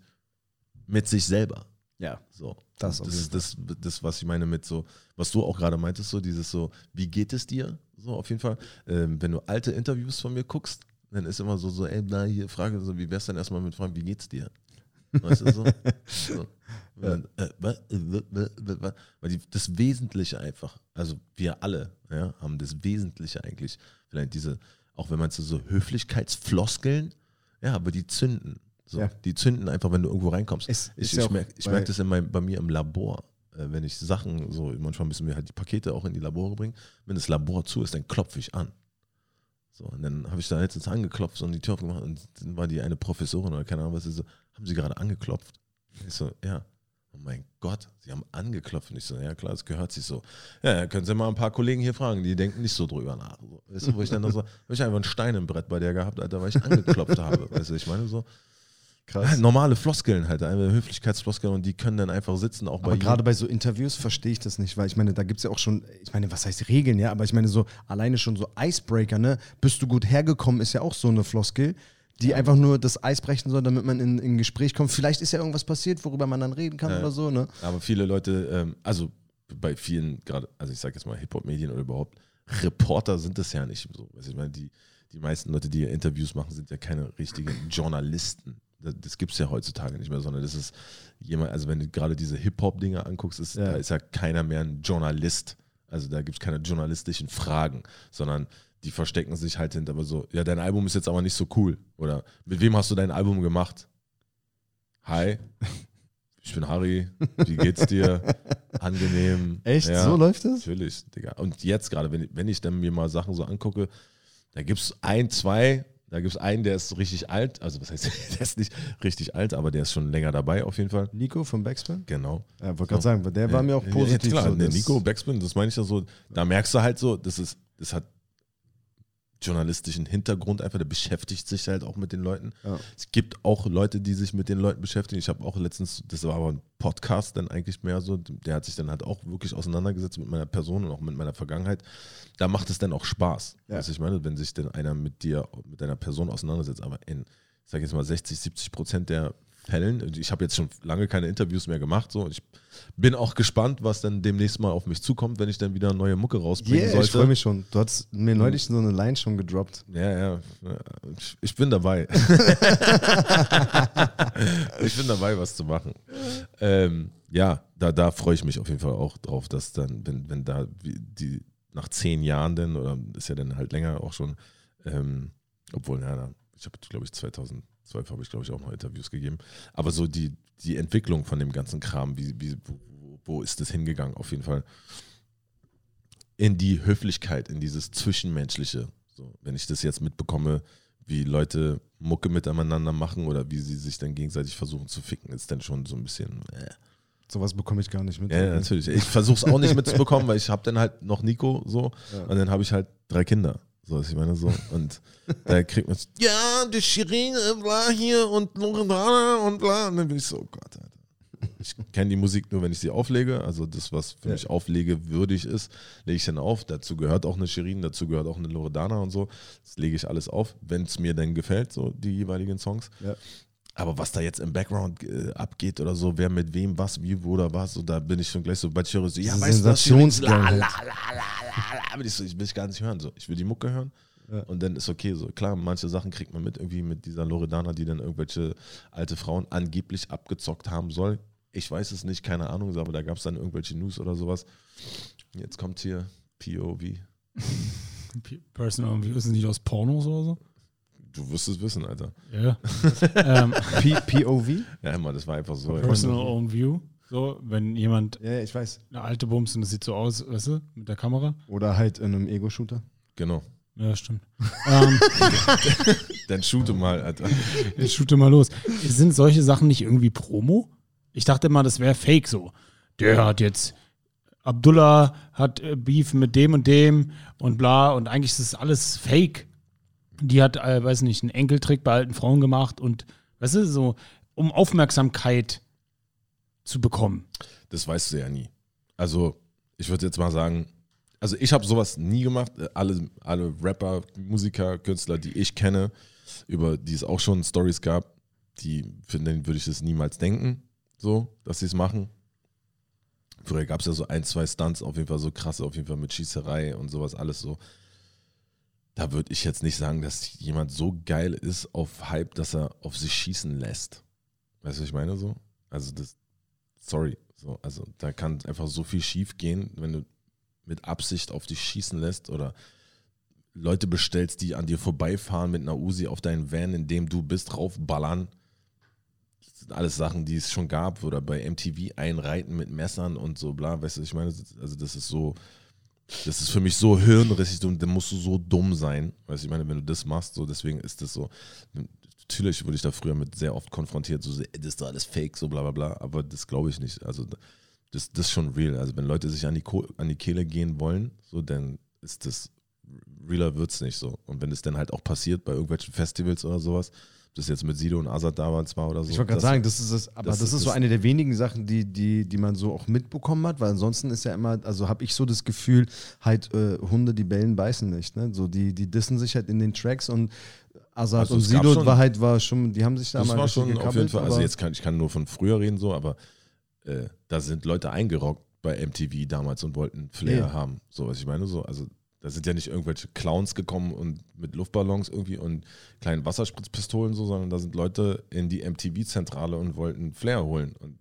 mit sich selber. Ja. So. Das das ist das, das, was ich meine mit so, was du auch gerade meintest, so dieses so, wie geht es dir? So auf jeden Fall. Ähm, wenn du alte Interviews von mir guckst, dann ist immer so, so, ey, na, hier Frage, so, wie wär's denn erstmal mit Fragen, wie geht's dir? Weißt du so? Weil das Wesentliche einfach, also wir alle ja, haben das Wesentliche eigentlich, vielleicht diese, auch wenn man so, so Höflichkeitsfloskeln, ja, aber die zünden. So, Ja. Die zünden einfach, wenn du irgendwo reinkommst. Es ich ist ich merke ich bei- merk das in meinem, bei mir im Labor, äh, wenn ich Sachen so, manchmal müssen wir halt die Pakete auch in die Labore bringen. Wenn das Labor zu ist, dann klopfe ich an. So, und dann habe ich da letztens angeklopft und die Tür aufgemacht und dann war die eine Professorin oder keine Ahnung was, sie so, haben Sie gerade angeklopft? Ich so, ja. Oh mein Gott, Sie haben angeklopft. Und ich so, ja klar, das gehört sich so. Ja, können Sie mal ein paar Kollegen hier fragen, die denken nicht so drüber nach. So, weißt du, wo ich dann so, habe ich einfach einen Stein im Brett bei der gehabt, Alter, weil ich angeklopft habe. Weißt du, ich meine so, Krass. normale Floskeln halt, eine Höflichkeitsfloskeln und die können dann einfach sitzen, auch bei Aber gerade bei so Interviews verstehe ich das nicht, weil ich meine, da gibt es ja auch schon, ich meine, was heißt Regeln, ja, aber ich meine, so alleine schon so Icebreaker, ne? Bist du gut hergekommen, ist ja auch so eine Floskel, die einfach nur das Eis brechen soll, damit man in ein Gespräch kommt. Vielleicht ist ja irgendwas passiert, worüber man dann reden kann Ja. oder so, ne? Aber viele Leute, ähm, also bei vielen, gerade, also ich sage jetzt mal Hip-Hop-Medien oder überhaupt, Reporter sind das ja nicht so. Also ich meine, die, die meisten Leute, die Interviews machen, sind ja keine richtigen Journalisten. Das, das gibt es ja heutzutage nicht mehr, sondern das ist jemand, also wenn du gerade diese Hip-Hop-Dinger anguckst, ist, Ja. da ist ja keiner mehr ein Journalist. Also da gibt es keine journalistischen Fragen, sondern die verstecken sich halt hinter aber so, ja, dein Album ist jetzt aber nicht so cool. Oder mit wem hast du dein Album gemacht? Hi, ich bin Harry, wie geht's dir? Angenehm. Echt? Ja, So läuft das? Natürlich, Digga. Und jetzt gerade, wenn, wenn ich dann mir mal Sachen so angucke, da gibt es ein, zwei, Da gibt es einen, der ist so richtig alt. Also, was heißt, der ist nicht richtig alt, aber der ist schon länger dabei auf jeden Fall. Nico vom Backspin? Genau. Ja, wollte gerade sagen, der war mir auch positiv. Ja, klar, so, Nico Backspin, das meine ich ja so. Da merkst du halt so, das ist, das hat journalistischen Hintergrund einfach, der beschäftigt sich halt auch mit den Leuten. Ja. Es gibt auch Leute, die sich mit den Leuten beschäftigen. Ich habe auch letztens, das war aber ein Podcast dann eigentlich mehr so, der hat sich dann halt auch wirklich auseinandergesetzt mit meiner Person und auch mit meiner Vergangenheit. Da macht es dann auch Spaß. Ja. Was ich meine, wenn sich dann einer mit dir, mit deiner Person auseinandersetzt. Aber in, ich sage jetzt mal 60, 70 Prozent der Fällen, ich habe jetzt schon lange keine Interviews mehr gemacht, so ich bin auch gespannt, was dann demnächst mal auf mich zukommt, wenn ich dann wieder neue Mucke rausbringen Yeah, sollte. ich freue mich schon. Du hast mir neulich so eine Line schon gedroppt. Ja, ja. Ich- Ich bin dabei. ich bin dabei, was zu machen. Ähm, ja, da, da freue ich mich auf jeden Fall auch drauf, dass dann, wenn, wenn da die nach zehn Jahren denn, oder ist ja dann halt länger auch schon, ähm, obwohl, ja, ich habe, glaube ich, 2012 habe ich, glaube ich, auch noch Interviews gegeben. Aber so die, die Entwicklung von dem ganzen Kram, wie, wie, wo, wo ist das hingegangen, auf jeden Fall in die Höflichkeit, in dieses Zwischenmenschliche. So, wenn ich das jetzt mitbekomme, wie Leute Mucke miteinander machen oder wie sie sich dann gegenseitig versuchen zu ficken, ist dann schon so ein bisschen. Äh. Sowas bekomme ich gar nicht mit. Ja, ja, natürlich. Ich versuche es auch nicht mitzubekommen, weil ich habe dann halt noch Nico so Ja. und dann habe ich halt drei Kinder. So, was ich meine, so. Und da kriegt man ja, die Shirin bla hier und Loredana und bla. Und dann bin ich so, oh Gott, Alter. Ich kenne die Musik nur, wenn ich sie auflege. Also das, was für Ja. mich auflegewürdig ist, lege ich dann auf. Dazu gehört auch eine Shirin, dazu gehört auch eine Loredana und so. Das lege ich alles auf, wenn es mir denn gefällt, so die jeweiligen Songs. Ja. Aber was da jetzt im Background äh, abgeht oder so, wer mit wem was, wie, wo oder was, so, da bin ich schon gleich so, bei ich höre so, ja, weißt du was, Sensationsgeil la, la, la, la, la, la. Aber ich so, ich will ich gar nicht hören. So. Ich will die Mucke hören Ja. und dann ist okay. So. Klar, manche Sachen kriegt man mit, irgendwie mit dieser Loredana, die dann irgendwelche alte Frauen angeblich abgezockt haben soll. Ich weiß es nicht, keine Ahnung, aber da gab es dann irgendwelche News oder sowas. Jetzt kommt hier POV. Personal View ist es nicht aus Pornos oder so? Du wirst es wissen, Alter. Ja. ähm, P POV? Ja, immer, das war einfach so. Personal Own View. So, wenn jemand Ja, ich weiß. eine alte Bums und das sieht so aus, weißt du, mit der Kamera. Oder halt in einem Ego-Shooter. Genau. Ja, stimmt. ähm, Dann shoote mal, Alter. jetzt shoote mal los. Sind solche Sachen nicht irgendwie Promo? Ich dachte immer, das wäre fake so. Der hat jetzt, Abdullah hat äh, Beef mit dem und dem und bla und eigentlich ist das alles fake. Die hat, äh, weiß nicht, einen Enkeltrick bei alten Frauen gemacht und, weißt du, so, um Aufmerksamkeit zu bekommen. Das weißt du ja nie. Also, ich würde jetzt mal sagen, also ich habe sowas nie gemacht. Alle, alle Rapper, Musiker, Künstler, die ich kenne, über die es auch schon Stories gab, die für würde ich das niemals denken, so, dass sie es machen. Früher gab es ja so ein, zwei Stunts, auf jeden Fall so krasse, auf jeden Fall mit Schießerei und sowas, alles so. Da würde ich jetzt nicht sagen, dass jemand so geil ist auf Hype, dass er auf sich schießen lässt. Weißt du, was ich meine so? Also das, sorry, so, also da kann einfach so viel schief gehen, wenn du mit Absicht auf dich schießen lässt oder Leute bestellst, die an dir vorbeifahren mit einer Uzi auf deinen Van, in dem du bist, draufballern. Das sind alles Sachen, die es schon gab. Oder bei MTV einreiten mit Messern und so, bla. Weißt du, ich meine, also das ist so, das ist für mich so hirnrissig dann musst du so dumm sein. Weißt du, ich meine, wenn du das machst, so, deswegen ist das so. Natürlich wurde ich da früher mit sehr oft konfrontiert, so, das ist doch alles fake, so bla bla bla, aber das glaube ich nicht. Also das, das ist schon real. Also wenn Leute sich an die, an die Kehle gehen wollen, so, dann ist das realer wird es nicht so. Und wenn es dann halt auch passiert bei irgendwelchen Festivals oder sowas, das jetzt mit Sido und Azad damals war oder so. Ich wollte gerade sagen, das ist es, aber das das, ist so das- eine der wenigen Sachen, die, die, die man so auch mitbekommen hat, weil ansonsten ist ja immer, also habe ich so das Gefühl, halt äh, Hunde, die bellen, beißen nicht. Ne? So, die, die dissen sich halt in den Tracks und Azad Also und Sido schon- war halt, war schon, die haben sich da Das mal war schon auf jeden gekabbelt, Fall, also jetzt kann ich kann nur von früher reden so, aber äh, da sind Leute eingerockt bei MTV damals und wollten Flair Ja. haben, so was ich meine so, also da sind ja nicht irgendwelche Clowns gekommen und mit Luftballons irgendwie und kleinen Wasserspritzpistolen so, sondern da sind Leute in die MTV-Zentrale und wollten Flair holen und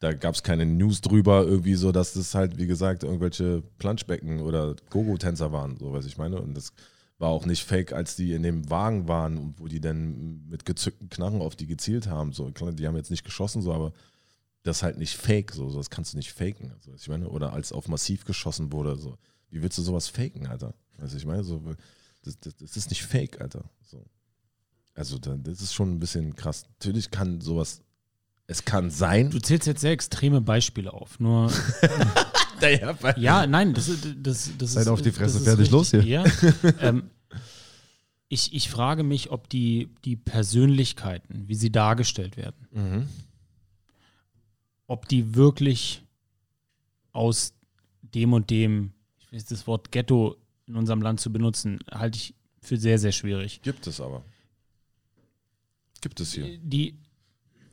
da gab es keine News drüber, irgendwie so, dass das halt, wie gesagt, irgendwelche Planschbecken oder Gogo-Tänzer waren, so was ich meine. Und das war auch nicht fake, als die in dem Wagen waren und wo die dann mit gezückten Knarren auf die gezielt haben. So, die haben jetzt nicht geschossen, so, aber das ist halt nicht fake, so das kannst du nicht faken. Also, ich meine, oder als auf massiv geschossen wurde, so. Wie willst du sowas faken, Alter? Also ich meine, so, das, das, das ist nicht fake, Alter. So. Also da- das ist schon ein bisschen krass. Natürlich kann sowas, es kann sein. Du zählst jetzt sehr extreme Beispiele auf. Nur, ja, nein, das, ist- das, das Seid ist. auf die Fresse, fertig, los richtig. Ja. ähm, ich, ich frage mich, ob die, die Persönlichkeiten, wie sie dargestellt werden, Mhm. ob die wirklich aus dem und dem, das Wort Ghetto in unserem Land zu benutzen, halte ich für sehr, sehr schwierig. Gibt es aber. Gibt es hier. Die,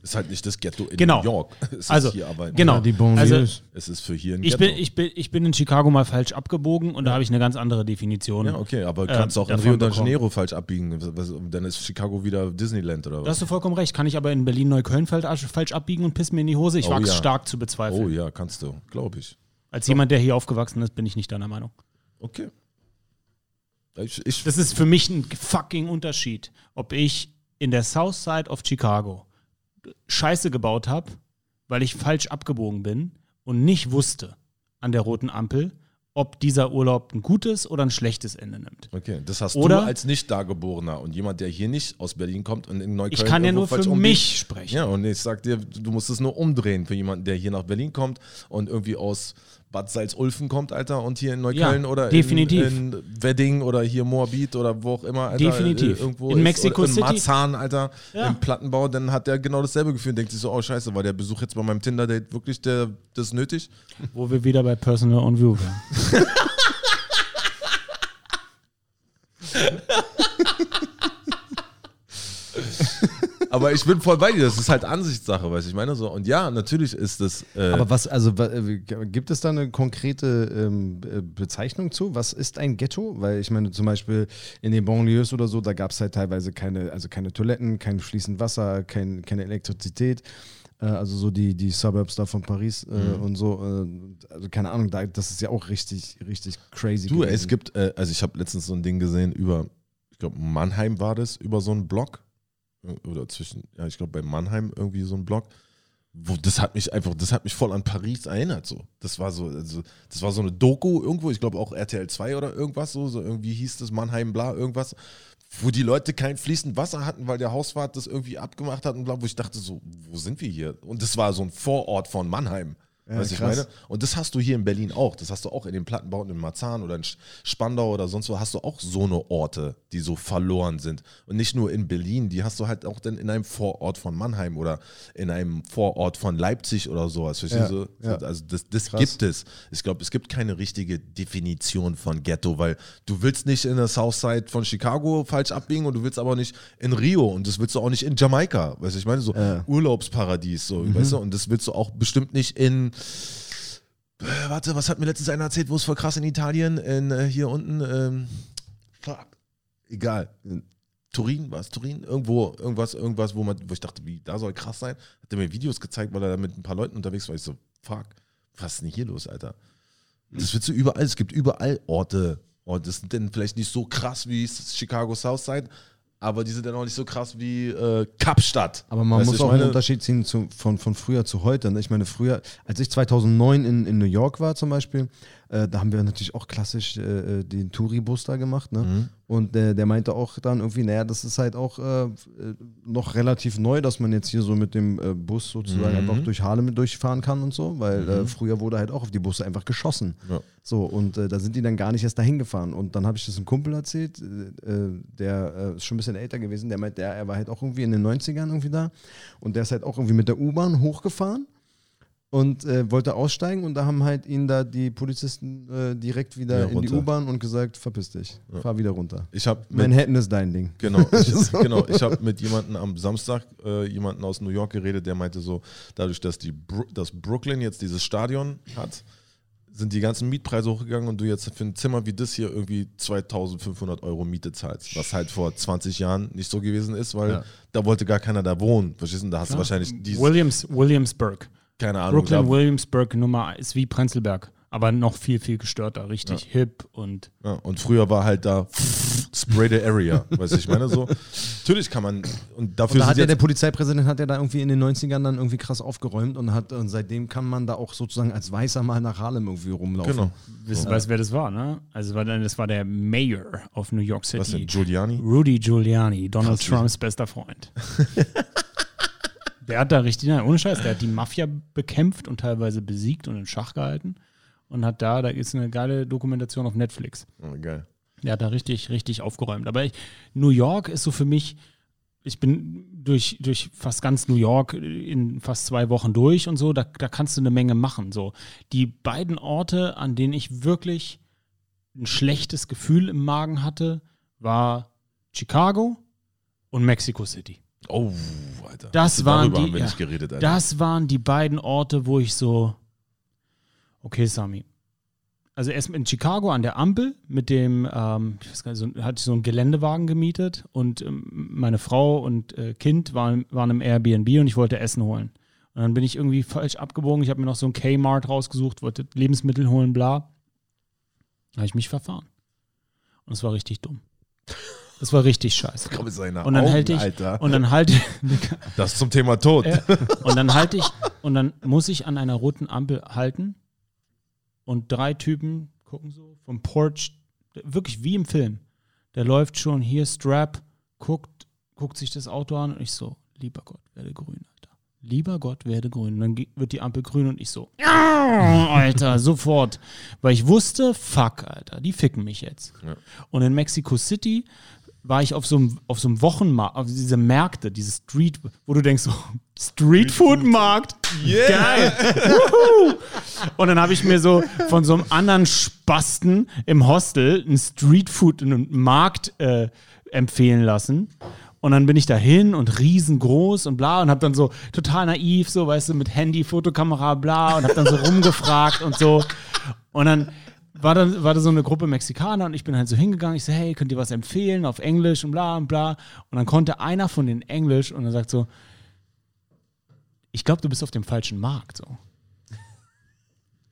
Ist halt nicht das Ghetto in Genau. New York. Es Also, ist hier aber genau. Die. Also, Es ist für hier ein ich Ghetto. bin, ich, bin, ich bin in Chicago mal falsch abgebogen und da habe ich eine ganz andere Definition. ja, okay, aber äh, kannst auch in Rio de. Janeiro falsch abbiegen. Was- was- Dann ist Chicago wieder Disneyland oder Da was? hast du vollkommen recht. Kann ich aber in Berlin-Neukölln falsch falsch abbiegen und piss mir in die Hose? Ich Oh, wage es ja. stark zu bezweifeln. Oh ja, kannst du, glaube ich. Als jemand, der hier aufgewachsen ist, bin ich nicht deiner Meinung. Okay. Ich, ich, Das ist für mich ein fucking Unterschied, ob ich in der South Side of Chicago Scheiße gebaut habe, weil ich falsch abgebogen bin und nicht wusste an der roten Ampel, ob dieser Urlaub ein gutes oder ein schlechtes Ende nimmt. okay, das hast Oder- du als Nicht-Dageborener und jemand, der hier nicht aus Berlin kommt und in Neukölln Ich kann ja nur für umbiegt. mich sprechen. Ja, und ich sag dir, du musst es nur umdrehen für jemanden, der hier nach Berlin kommt und irgendwie aus Bad Salzulfen kommt, Alter, und hier in Neukölln Ja, oder definitiv. In, in Wedding oder hier Moabit oder wo auch immer, Alter. Definitiv. äh, Irgendwo In ist, Mexico in City. Marzahn, Alter, Ja. im Plattenbau, dann hat der genau dasselbe Gefühl und denkt sich so, oh scheiße, war der Besuch jetzt bei meinem Tinder-Date wirklich der, das nötig? Wo wir wieder bei Personal on View wären. Aber ich bin voll bei dir, das ist halt Ansichtssache, weißt du, ich meine so. Und ja, natürlich ist das. Äh, Aber was, also äh, gibt es da eine konkrete ähm, äh, Bezeichnung zu? Was ist ein Ghetto? Weil ich meine, zum Beispiel in den Banlieues oder so, da gab es halt teilweise keine, also keine Toiletten, kein fließend Wasser, kein, keine Elektrizität. Äh, also so die, die Suburbs da von Paris äh, und so. Äh, also keine Ahnung, da, das ist ja auch richtig, richtig crazy. Du, gewesen. es gibt, äh, also ich habe letztens so ein Ding gesehen über, ich glaube Mannheim war das, über so einen Blog. Oder zwischen, ja, ich glaube bei Mannheim irgendwie so ein Blog. Wo, das hat mich einfach, das hat mich voll an Paris erinnert. So. Das war so, also, das war so eine Doku irgendwo, ich glaube auch RTL 2 oder irgendwas, so, so irgendwie hieß das Mannheim, bla, irgendwas, wo die Leute kein fließend Wasser hatten, weil der Hauswart das irgendwie abgemacht hat und bla, wo ich dachte so, wo sind wir hier? Und das war so ein Vorort von Mannheim. Ja, weißt du, ich meine? Und das hast du hier in Berlin auch. Das hast du auch in den Plattenbauten in Marzahn oder in Spandau oder sonst wo. Hast du auch so eine Orte, die so verloren sind. Und nicht nur in Berlin, die hast du halt auch dann in einem Vorort von Mannheim oder in einem Vorort von Leipzig oder sowas. Verstehst Ja, du? ja. Also das, das gibt es. Ich glaube, es gibt keine richtige Definition von Ghetto, weil du willst nicht in der Southside von Chicago falsch abbiegen und du willst aber nicht in Rio und das willst du auch nicht in Jamaika. Weißt du, ich meine, so. Urlaubsparadies, so, weißt du, und das willst du auch bestimmt nicht in äh, warte, was hat mir letztens einer erzählt, wo es voll krass in Italien, in, äh, hier unten, ähm, fuck, egal, in Turin, war es Turin? Irgendwo, irgendwas, irgendwas, wo man, wo ich dachte, wie, da soll krass sein. Hat er mir Videos gezeigt, weil er da mit ein paar Leuten unterwegs war. Ich so, fuck, was ist denn hier los, Alter? Das willst du überall, es gibt überall Orte. Und das sind dann vielleicht nicht so krass wie Chicago Southside, aber die sind dann auch nicht so krass wie äh, Kapstadt. Aber man Weißt muss auch einen Unterschied ziehen zu, von, von früher zu heute. Ne? Ich meine, früher, als ich 2009 in, in New York war zum Beispiel, äh, da haben wir natürlich auch klassisch äh, äh, den Touri-Bus da gemacht. Ne? Mhm. Und der, der meinte auch dann irgendwie, naja, das ist halt auch äh, äh, noch relativ neu, dass man jetzt hier so mit dem äh, Bus sozusagen Mhm. einfach durch Harlem durchfahren kann und so, weil äh, früher wurde halt auch auf die Busse einfach geschossen. Ja. So, und äh, da sind die dann gar nicht erst dahin gefahren. Und dann habe ich das einem Kumpel erzählt, äh, äh, der äh, ist schon ein bisschen älter gewesen, der meint, der, er war halt auch irgendwie in den 90ern irgendwie da. Und der ist halt auch irgendwie mit der U-Bahn hochgefahren und äh, wollte aussteigen und da haben halt ihn da die Polizisten äh, direkt wieder Ja, in die. U-Bahn und gesagt, verpiss dich, fahr wieder runter. Ich habe mit Manhattan ist dein Ding. Genau, ich, genau. Ich habe mit jemandem am Samstag, äh, jemanden aus New York geredet, der meinte so, dadurch, dass die Bru dass Brooklyn jetzt dieses Stadion hat, sind die ganzen Mietpreise hochgegangen und du jetzt für ein Zimmer wie das hier irgendwie 2500 Euro Miete zahlst, was halt vor 20 Jahren nicht so gewesen ist, weil Ja. da wollte gar keiner da wohnen. Verstehst du? Da hast du wahrscheinlich dieses, Williams, Williamsburg. Keine Ahnung, Brooklyn da, Williamsburg Nummer ist wie Prenzlberg, aber noch viel, viel gestörter, richtig hip und ja, und früher war halt da spray the area. weißt du, ich meine so. Natürlich kann man, und dafür Und da hat ja der Polizeipräsident hat ja da irgendwie in den 90ern dann irgendwie krass aufgeräumt und hat und seitdem kann man da auch sozusagen als Weißer mal nach Harlem irgendwie rumlaufen. genau. Wissen, weißt, wer das war, ne? Also war dann- das war der Mayor of New York Was denn, City. Giuliani? Rudy Giuliani, Donald Krass, Trumps bester Freund. der hat da richtig, nein, ohne Scheiß, der hat die Mafia bekämpft und teilweise besiegt und in Schach gehalten. Und hat da, da ist eine geile Dokumentation auf Netflix. Oh, geil. Der hat da richtig, richtig aufgeräumt. Aber ich, New York ist so für mich, ich bin durch, durch fast ganz New York in fast zwei Wochen durch und so, da, da kannst du eine Menge machen. So. Die beiden Orte, an denen ich wirklich ein schlechtes Gefühl im Magen hatte, war Chicago und Mexico City. Oh, Alter. Das waren Darüber die- haben wir ja. geredet. Das waren die beiden Orte, wo ich so, okay, Sami. Also erst in Chicago an der Ampel mit dem, ähm, ich weiß gar nicht, so, hatte ich so einen Geländewagen gemietet und ähm, meine Frau und äh, Kind waren, waren im Airbnb und ich wollte Essen holen. Und dann bin ich irgendwie falsch abgebogen. Ich habe mir noch so ein Kmart rausgesucht, wollte Lebensmittel holen, bla. Da habe ich mich verfahren. Und es war richtig dumm. Das war richtig scheiße. Komm, ist Und dann Augen, halte ich, Alter. und dann halte das zum Thema Tod. ja. Und dann halte ich, und dann muss ich an einer roten Ampel halten und drei Typen gucken so vom Porch, wirklich wie im Film. Der läuft schon hier, Strap, guckt, guckt sich das Auto an und ich so, lieber Gott, werde grün, Alter. Lieber Gott, werde grün. Und dann wird die Ampel grün und ich so, "Ja, Alter, sofort. Weil ich wusste, fuck, Alter, die ficken mich jetzt. Ja. Und in Mexico City war ich auf so einem, auf so einem Wochenmarkt, auf diese Märkte, diese Street, wo du denkst, so, Streetfood-Markt, geil. Wuhu. Und dann habe ich mir so von so einem anderen Spasten im Hostel einen Streetfood, einen Markt äh, empfehlen lassen. Und dann bin ich dahin und riesengroß und bla und habe dann so total naiv, so, weißt du, mit Handy, Fotokamera, bla und habe dann so rumgefragt und so. Und dann war, dann war da so eine Gruppe Mexikaner und ich bin halt so hingegangen. Ich so, hey, könnt ihr was empfehlen auf Englisch und bla und bla. Und dann konnte einer von den Englisch und er sagt so, ich glaube, du bist auf dem falschen Markt. So.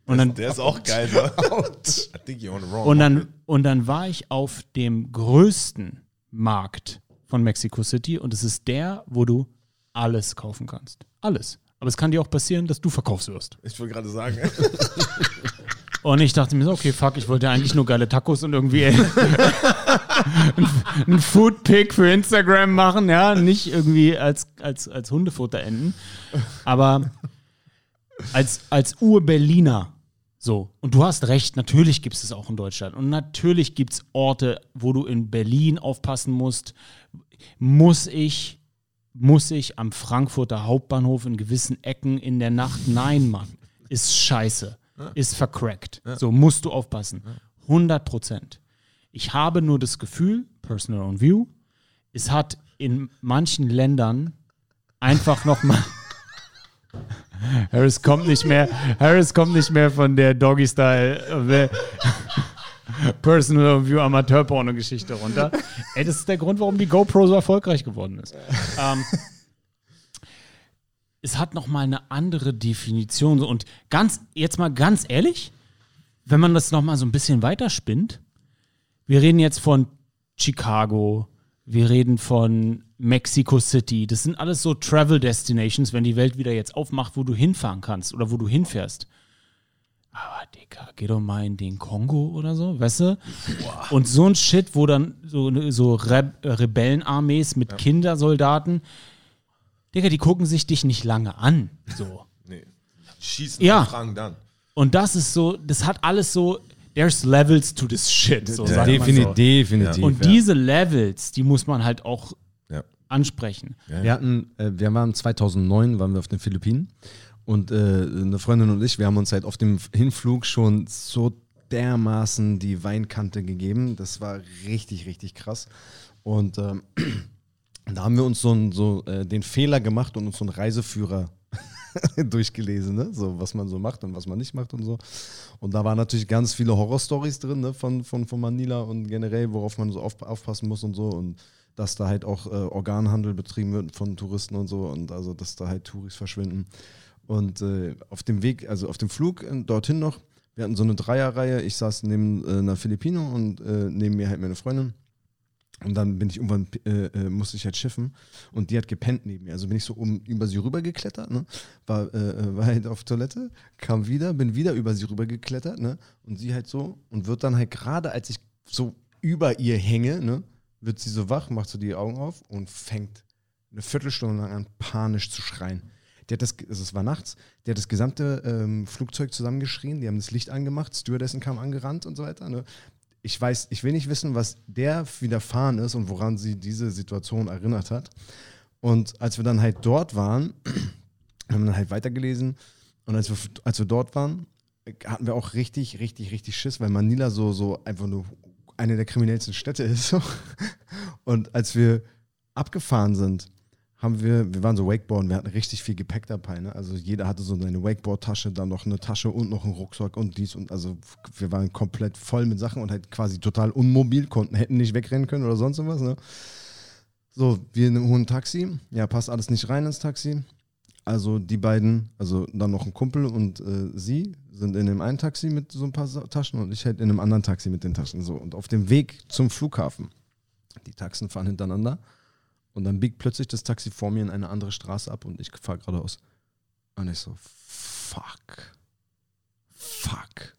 Und dann, Der ist auch geil, ne? Und, dann, und dann war ich auf dem größten Markt von Mexico City und es ist der, wo du alles kaufen kannst. Alles. Aber es kann dir auch passieren, dass du verkaufst wirst. Ich wollte gerade sagen, Und ich dachte mir so, okay, fuck, ich wollte eigentlich nur geile Tacos und irgendwie ein ein Foodpick für Instagram machen, ja, nicht irgendwie als, als, als Hundefutter enden. Aber als, als Ur-Berliner so. Und du hast recht, natürlich gibt es es auch in Deutschland. Und natürlich gibt es Orte, wo du in Berlin aufpassen musst. Muss ich, muss ich am Frankfurter Hauptbahnhof in gewissen Ecken in der Nacht? Nein, Mann. Ist scheiße. Ist vercrackt. So musst du aufpassen. 100 Prozent. Ich habe nur das Gefühl, personal on view, es hat in manchen Ländern einfach noch mal Harris kommt nicht mehr. Harris kommt nicht mehr von der Doggy Style äh, Personal View Amateur Geschichte runter. Ey, das ist der Grund, warum die GoPro so erfolgreich geworden ist. Ähm, es hat noch mal eine andere Definition und ganz jetzt mal ganz ehrlich, wenn man das noch mal so ein bisschen weiterspinnt, wir reden jetzt von Chicago, wir reden von Mexico City. Das sind alles so Travel Destinations, wenn die Welt wieder jetzt aufmacht, wo du hinfahren kannst oder wo du hinfährst. Aber Digga, geh doch mal in den Kongo oder so, weißt du? Und so ein Shit, wo dann so, so Re Rebellenarmees mit Kindersoldaten, Digga, die gucken sich dich nicht lange an. So. nee. Schießen Ja. und fragen dann. Und das ist so, das hat alles so, there's levels to this shit. So, man Defini so. Definitiv. Und ja. diese Levels, die muss man halt auch Ja. ansprechen. Wir hatten, äh, wir waren 2009, waren wir auf den Philippinen und äh, eine Freundin und ich, wir haben uns halt auf dem Hinflug schon so dermaßen die Weinkante gegeben. Das war richtig, richtig krass. Und ähm, da haben wir uns so, ein, so äh, den Fehler gemacht und uns so einen Reiseführer durchgelesen, ne? so was man so macht und was man nicht macht und so. Und da waren natürlich ganz viele Horrorstories drin ne? von, von, von Manila und generell, worauf man so auf, aufpassen muss und so. Und dass da halt auch äh, Organhandel betrieben wird von Touristen und so und also dass da halt Touris verschwinden. Und äh, auf dem Weg, also auf dem Flug äh, dorthin noch, wir hatten so eine Dreierreihe, ich saß neben äh, einer Filipino und äh, neben mir halt meine Freundin. Und dann bin ich irgendwann, äh, äh, musste ich halt schiffen und die hat gepennt neben mir. Also bin ich so um, über sie rüber geklettert, ne? war, äh, war halt auf Toilette, kam wieder, bin wieder über sie rüber geklettert ne? und sie halt so und wird dann halt gerade, als ich so über ihr hänge, ne? wird sie so wach, macht so die Augen auf und fängt eine Viertelstunde lang an, panisch zu schreien. Die hat das, also es war nachts, die hat das gesamte ähm, Flugzeug zusammengeschrien, die haben das Licht angemacht, Stewardessen kam angerannt und so weiter. Ne? Ich weiß, ich will nicht wissen, was der widerfahren ist und woran sie diese Situation erinnert hat. Und als wir dann halt dort waren, haben wir dann halt weitergelesen. Und als wir, als wir dort waren, hatten wir auch richtig, richtig, richtig Schiss, weil Manila so, so einfach nur eine der kriminellsten Städte ist. Und als wir abgefahren sind, haben wir, wir waren so Wakeboarden, wir hatten richtig viel Gepäck dabei. Ne? Also jeder hatte so eine Wakeboard-Tasche, dann noch eine Tasche und noch einen Rucksack und dies und also wir waren komplett voll mit Sachen und halt quasi total unmobil, konnten, hätten nicht wegrennen können oder sonst was. Ne? So, wir in einem hohen Taxi, ja, passt alles nicht rein ins Taxi. Also die beiden, also dann noch ein Kumpel und äh, sie sind in dem einen Taxi mit so ein paar Taschen und ich halt in einem anderen Taxi mit den Taschen. So, und auf dem Weg zum Flughafen, die Taxen fahren hintereinander und dann biegt plötzlich das Taxi vor mir in eine andere Straße ab und ich fahre geradeaus. Und ich so, fuck. Fuck.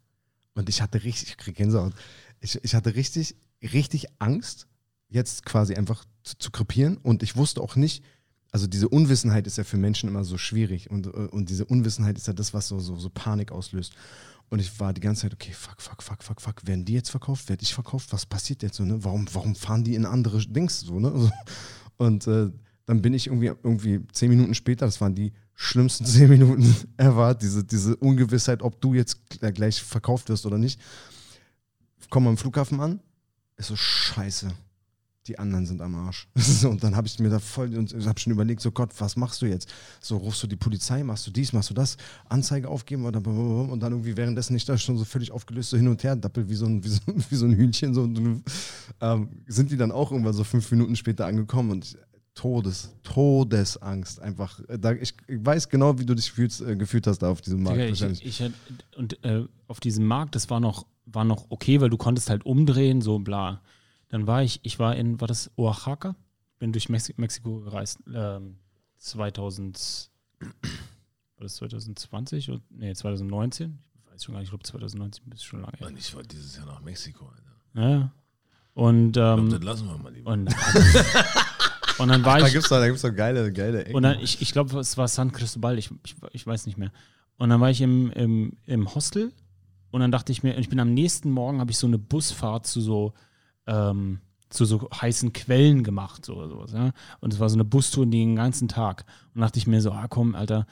Und ich hatte richtig, ich krieg Gänsehaut. Ich, ich hatte richtig, richtig Angst, jetzt quasi einfach zu, zu krepieren. Und ich wusste auch nicht, also diese Unwissenheit ist ja für Menschen immer so schwierig. Und, und diese Unwissenheit ist ja das, was so, so, so Panik auslöst. Und ich war die ganze Zeit, okay, fuck, fuck, fuck, fuck, fuck. Werden die jetzt verkauft? Werde ich verkauft? Was passiert jetzt so, ne? Warum, warum fahren die in andere Dings so, ne? Also, und äh, dann bin ich irgendwie, irgendwie zehn Minuten später, das waren die schlimmsten zehn Minuten ever, diese, diese Ungewissheit, ob du jetzt gleich verkauft wirst oder nicht. Komm am Flughafen an, ist so scheiße. Die anderen sind am Arsch. und dann habe ich mir da voll und habe schon überlegt, so Gott, was machst du jetzt? So rufst du die Polizei, machst du dies, machst du das, Anzeige aufgeben oder und dann irgendwie währenddessen nicht da schon so völlig aufgelöst so hin und her dappelt wie so ein, wie so, wie so ein Hühnchen. So, ähm, sind die dann auch irgendwann so fünf Minuten später angekommen und ich, Todes, Todesangst einfach. Da, ich, ich, weiß genau, wie du dich fühlst, äh, gefühlt hast da auf diesem Markt. Digga, ich, ich, und äh, auf diesem Markt, das war noch, war noch okay, weil du konntest halt umdrehen, so bla. Dann war ich, ich war in, war das Oaxaca? Bin durch Mexi Mexiko gereist. Ähm, 2000, war das 2020? Und, nee, 2019? Ich weiß schon gar nicht, ich glaube 2019 ist schon lange her. Und ich war dieses Jahr nach Mexiko, Alter. Ja. Und, ähm, ich glaub, das lassen wir mal lieber. Und, und dann war Ach, ich. Da gibt es doch, da gibt's doch geile, geile Ecken. Und dann, ich, ich glaube, es war San Cristobal, ich, ich, ich weiß nicht mehr. Und dann war ich im, im, im Hostel und dann dachte ich mir, ich bin am nächsten Morgen, habe ich so eine Busfahrt zu so ähm, zu so heißen Quellen gemacht oder sowas. Ja? Und es war so eine Bustour den ganzen Tag. Und dachte ich mir so, ah komm, Alter,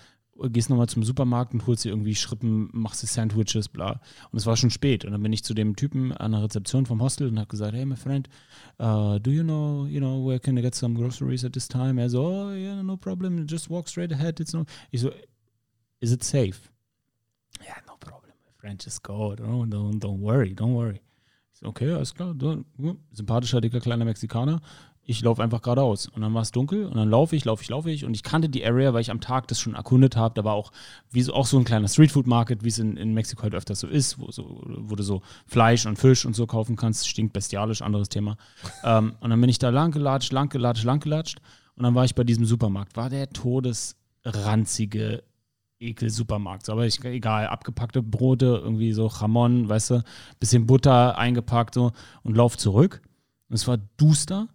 gehst nochmal zum Supermarkt und holst dir irgendwie Schrippen, machst dir Sandwiches, bla. Und es war schon spät. Und dann bin ich zu dem Typen an der Rezeption vom Hostel und habe gesagt, hey, my friend, uh, do you know, you know, where can I get some groceries at this time? Er so, oh, yeah, no problem, just walk straight ahead. It's no. Ich so, is it safe? Yeah, no problem, my friend, just go. Don't, don't, don't worry, don't worry. Okay, alles klar. Sympathischer, dicker, kleiner Mexikaner. Ich laufe einfach geradeaus. Und dann war es dunkel und dann laufe ich, laufe ich, laufe ich. Und ich kannte die Area, weil ich am Tag das schon erkundet habe. Da war auch, wie so, auch so ein kleiner Streetfood-Market, wie es in, in Mexiko halt öfters so ist, wo, so, wo du so Fleisch und Fisch und so kaufen kannst. Stinkt bestialisch, anderes Thema. ähm, und dann bin ich da lang gelatscht, lang gelatscht, lang gelatscht. Und dann war ich bei diesem Supermarkt. War der todesranzige Ekel-Supermarkt. So, aber ich, egal, abgepackte Brote, irgendwie so Jamon, weißt du, bisschen Butter eingepackt so und lauf zurück. Und es war duster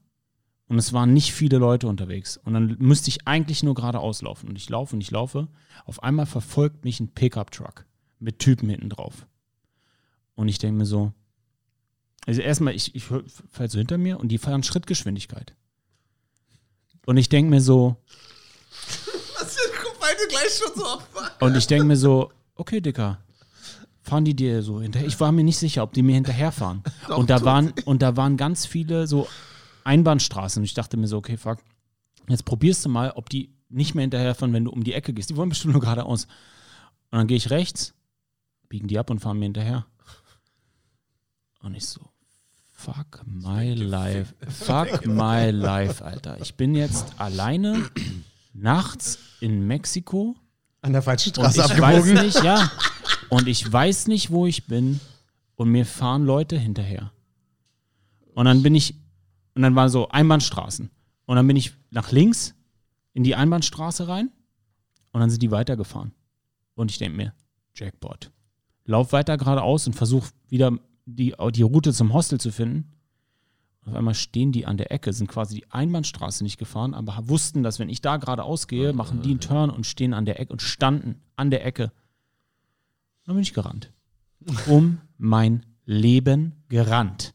und es waren nicht viele Leute unterwegs. Und dann müsste ich eigentlich nur geradeaus laufen. Und ich laufe und ich laufe. Auf einmal verfolgt mich ein Pickup-Truck mit Typen hinten drauf. Und ich denke mir so, also erstmal, ich, ich fahre so hinter mir und die fahren Schrittgeschwindigkeit. Und ich denke mir so, beide gleich schon so. Und ich denke mir so, okay, Dicker, fahren die dir so hinterher? Ich war mir nicht sicher, ob die mir hinterherfahren. und da waren und da waren ganz viele so Einbahnstraßen und ich dachte mir so, okay, fuck, jetzt probierst du mal, ob die nicht mehr hinterherfahren, wenn du um die Ecke gehst. Die wollen bestimmt nur geradeaus. Und dann gehe ich rechts, biegen die ab und fahren mir hinterher. Und ich so, fuck my life. Fuck my life, Alter. Ich bin jetzt alleine nachts in Mexiko. An der falschen Straße und ich abgebogen. Weiß nicht, ja. Und ich weiß nicht, wo ich bin. Und mir fahren Leute hinterher. Und dann bin ich Und dann waren so Einbahnstraßen. Und dann bin ich nach links in die Einbahnstraße rein und dann sind die weitergefahren. Und ich denke mir, Jackpot. Lauf weiter geradeaus und versuch wieder die, die Route zum Hostel zu finden. Auf einmal stehen die an der Ecke, sind quasi die Einbahnstraße nicht gefahren, aber wussten, dass wenn ich da geradeaus gehe, machen die einen Turn und stehen an der Ecke und standen an der Ecke. Dann bin ich gerannt. Um mein Leben gerannt.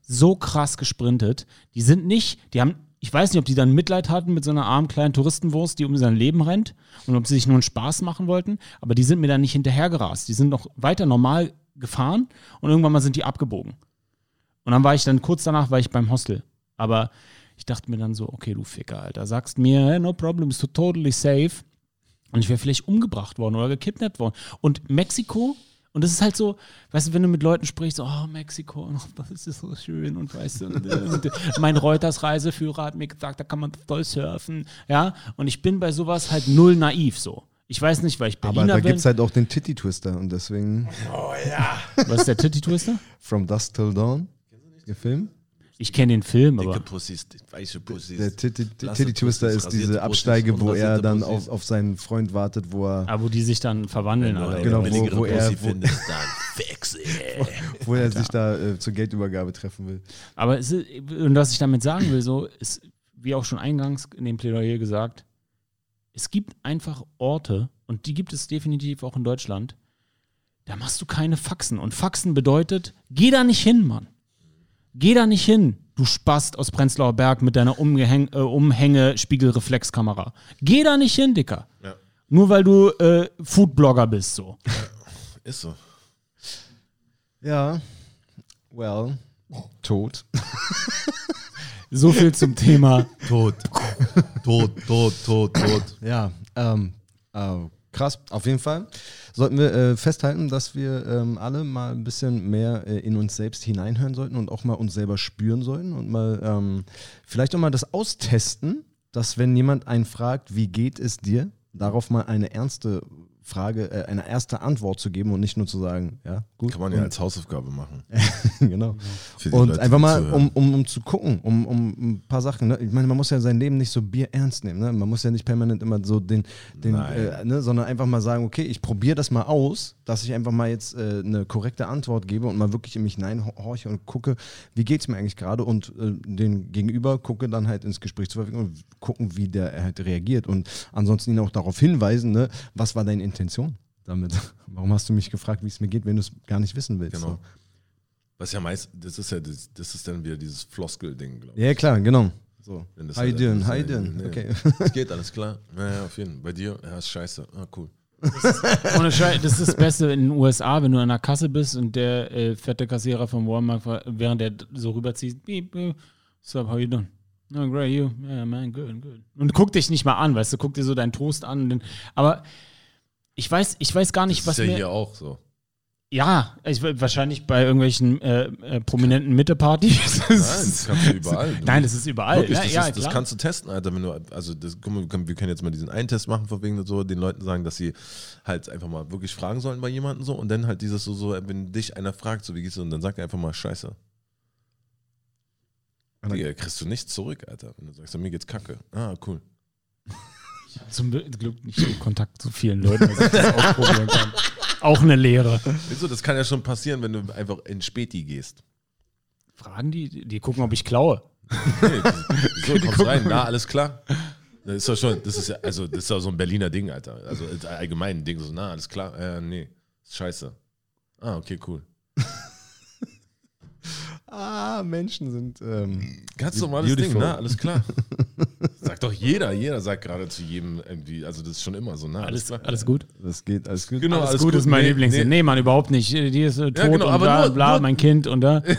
So krass gesprintet. Die sind nicht, die haben, ich weiß nicht, ob die dann Mitleid hatten mit so einer armen kleinen Touristenwurst, die um sein Leben rennt und ob sie sich nur einen Spaß machen wollten, aber die sind mir dann nicht hinterhergerast. Die sind noch weiter normal gefahren und irgendwann mal sind die abgebogen. Und dann war ich dann kurz danach war ich beim Hostel. Aber ich dachte mir dann so, okay, du Ficker, Alter, sagst mir, hey, no problem, bist du totally safe. Und ich wäre vielleicht umgebracht worden oder gekidnappt worden. Und Mexiko, und das ist halt so, weißt du, wenn du mit Leuten sprichst, so, oh, Mexiko, oh, das ist so schön und weißt du, und, und, mein Reuters Reiseführer hat mir gesagt, da kann man voll surfen, ja, und ich bin bei sowas halt null naiv so. Ich weiß nicht, weil ich Berliner Aber da bin. gibt es halt auch den Titty Twister und deswegen Was ist der Titty Twister? From Dusk Till Dawn, der Film. Ich kenne den Film, Dicke aber Pussys, weiße Pussys. Der Titty, Twister ist diese Absteige, wo er dann auf, auf seinen Freund wartet, wo er, ah, wo die sich dann verwandeln. Eine Genau, wo- wo er- wo- findest, dann wo er sich da äh, zur Geldübergabe treffen will. Aber es ist, und was ich damit sagen will, so ist, wie auch schon eingangs in dem Plädoyer gesagt, es gibt einfach Orte, und die gibt es definitiv auch in Deutschland, da machst du keine Faxen. Und Faxen bedeutet, geh da nicht hin, Mann. Geh da nicht hin, du Spast aus Prenzlauer Berg mit deiner Umgehäng äh, Umhänge-Spiegelreflexkamera. Geh da nicht hin, Dicker. Ja. Nur weil du äh, Foodblogger bist, so. Ist so. Ja, well, tot. So viel zum Thema. Tot. tot, tot, tot, tot. Ja, ähm, äh, krass, auf jeden Fall. Sollten wir äh, festhalten, dass wir ähm, alle mal ein bisschen mehr äh, in uns selbst hineinhören sollten und auch mal uns selber spüren sollten und mal ähm, vielleicht auch mal das austesten, dass wenn jemand einen fragt, wie geht es dir, darauf mal eine ernste Frage, äh, eine erste Antwort zu geben und nicht nur zu sagen, ja, gut. Kann man ja und- als Hausaufgabe machen. genau. Und Leute, einfach mal, um, um, um zu gucken, um, um ein paar Sachen. Ne? Ich meine, man muss ja sein Leben nicht so Bier ernst nehmen. Ne? Man muss ja nicht permanent immer so den, den äh, ne? sondern einfach mal sagen, okay, ich probiere das mal aus, dass ich einfach mal jetzt äh, eine korrekte Antwort gebe und mal wirklich in mich hineinhorche und gucke, wie geht es mir eigentlich gerade und äh, den Gegenüber gucke dann halt ins Gespräch zu verwickeln und gucken, wie der halt reagiert und ansonsten ihn auch darauf hinweisen, ne? was war deine Intention damit? Warum hast du mich gefragt, wie es mir geht, wenn du es gar nicht wissen willst? Genau. So. Was ja meist, das ist ja, das, das ist dann wieder dieses Floskel-Ding, glaube ich. Ja, klar, genau. So. Wenn das How you halt- doing? das How you halt- doing? nee. Okay. Es geht, alles klar. Ja, ja, auf jeden Fall. Bei dir, ja, ist scheiße. Ah, cool. Ohne Scheiß, das ist das Beste in den USA, wenn du an der Kasse bist und der äh, fette Kassierer vom Walmart, während der so rüberzieht, beep, beep, so, how you doing? Oh, great, you? Yeah, man, good, good. Und guck dich nicht mal an, weißt du, guck dir so deinen Toast an. Dann, aber ich weiß, ich weiß gar nicht, Das was ist ja mir, hier auch so. Ja, ich, wahrscheinlich bei irgendwelchen äh, äh, prominenten Mitte-Partys. Nein, das kannst du überall. Du- Nein, das ist überall. Wirklich, ja, das, ja, ist, das kannst du testen, Alter. Wenn du, also das, guck mal, wir können, jetzt mal diesen einen Test machen, von wegen so, den Leuten sagen, dass sie halt einfach mal wirklich fragen sollen bei jemandem so und dann halt dieses so, so wenn dich einer fragt, so wie geht's dir, und dann sagt er einfach mal Scheiße. dann- Digga, kriegst du nichts zurück, Alter. Wenn du sagst, mir geht's kacke. Ah, cool. Zum Glück nicht so Kontakt zu vielen Leuten, dass ich das ausprobieren kann. Auch eine Lehre. Wieso, das kann ja schon passieren, wenn du einfach in Späti gehst. Fragen die, die gucken, ob ich klaue. Nee, wieso, kommst rein, na, alles klar. Das ist doch schon, das ist ja, also das ist doch so ein Berliner Ding, Alter. Also äh, allgemein ein Ding, so, na, alles klar, äh, nee, scheiße. Ah, okay, cool. Ah, Menschen sind. Ähm, Ganz normales Ding, na, alles klar. Sagt doch jeder, jeder sagt gerade zu jedem irgendwie, also das ist schon immer so, na, alles, Alles, alles gut? das geht, alles gut. Genau, alles, alles gut, gut. ist mein Nee, Lieblingssinn. nee. Nee. Mann, überhaupt nicht. Die ist äh, tot genau, und aber bla, nur- bla, nur- mein Kind und da.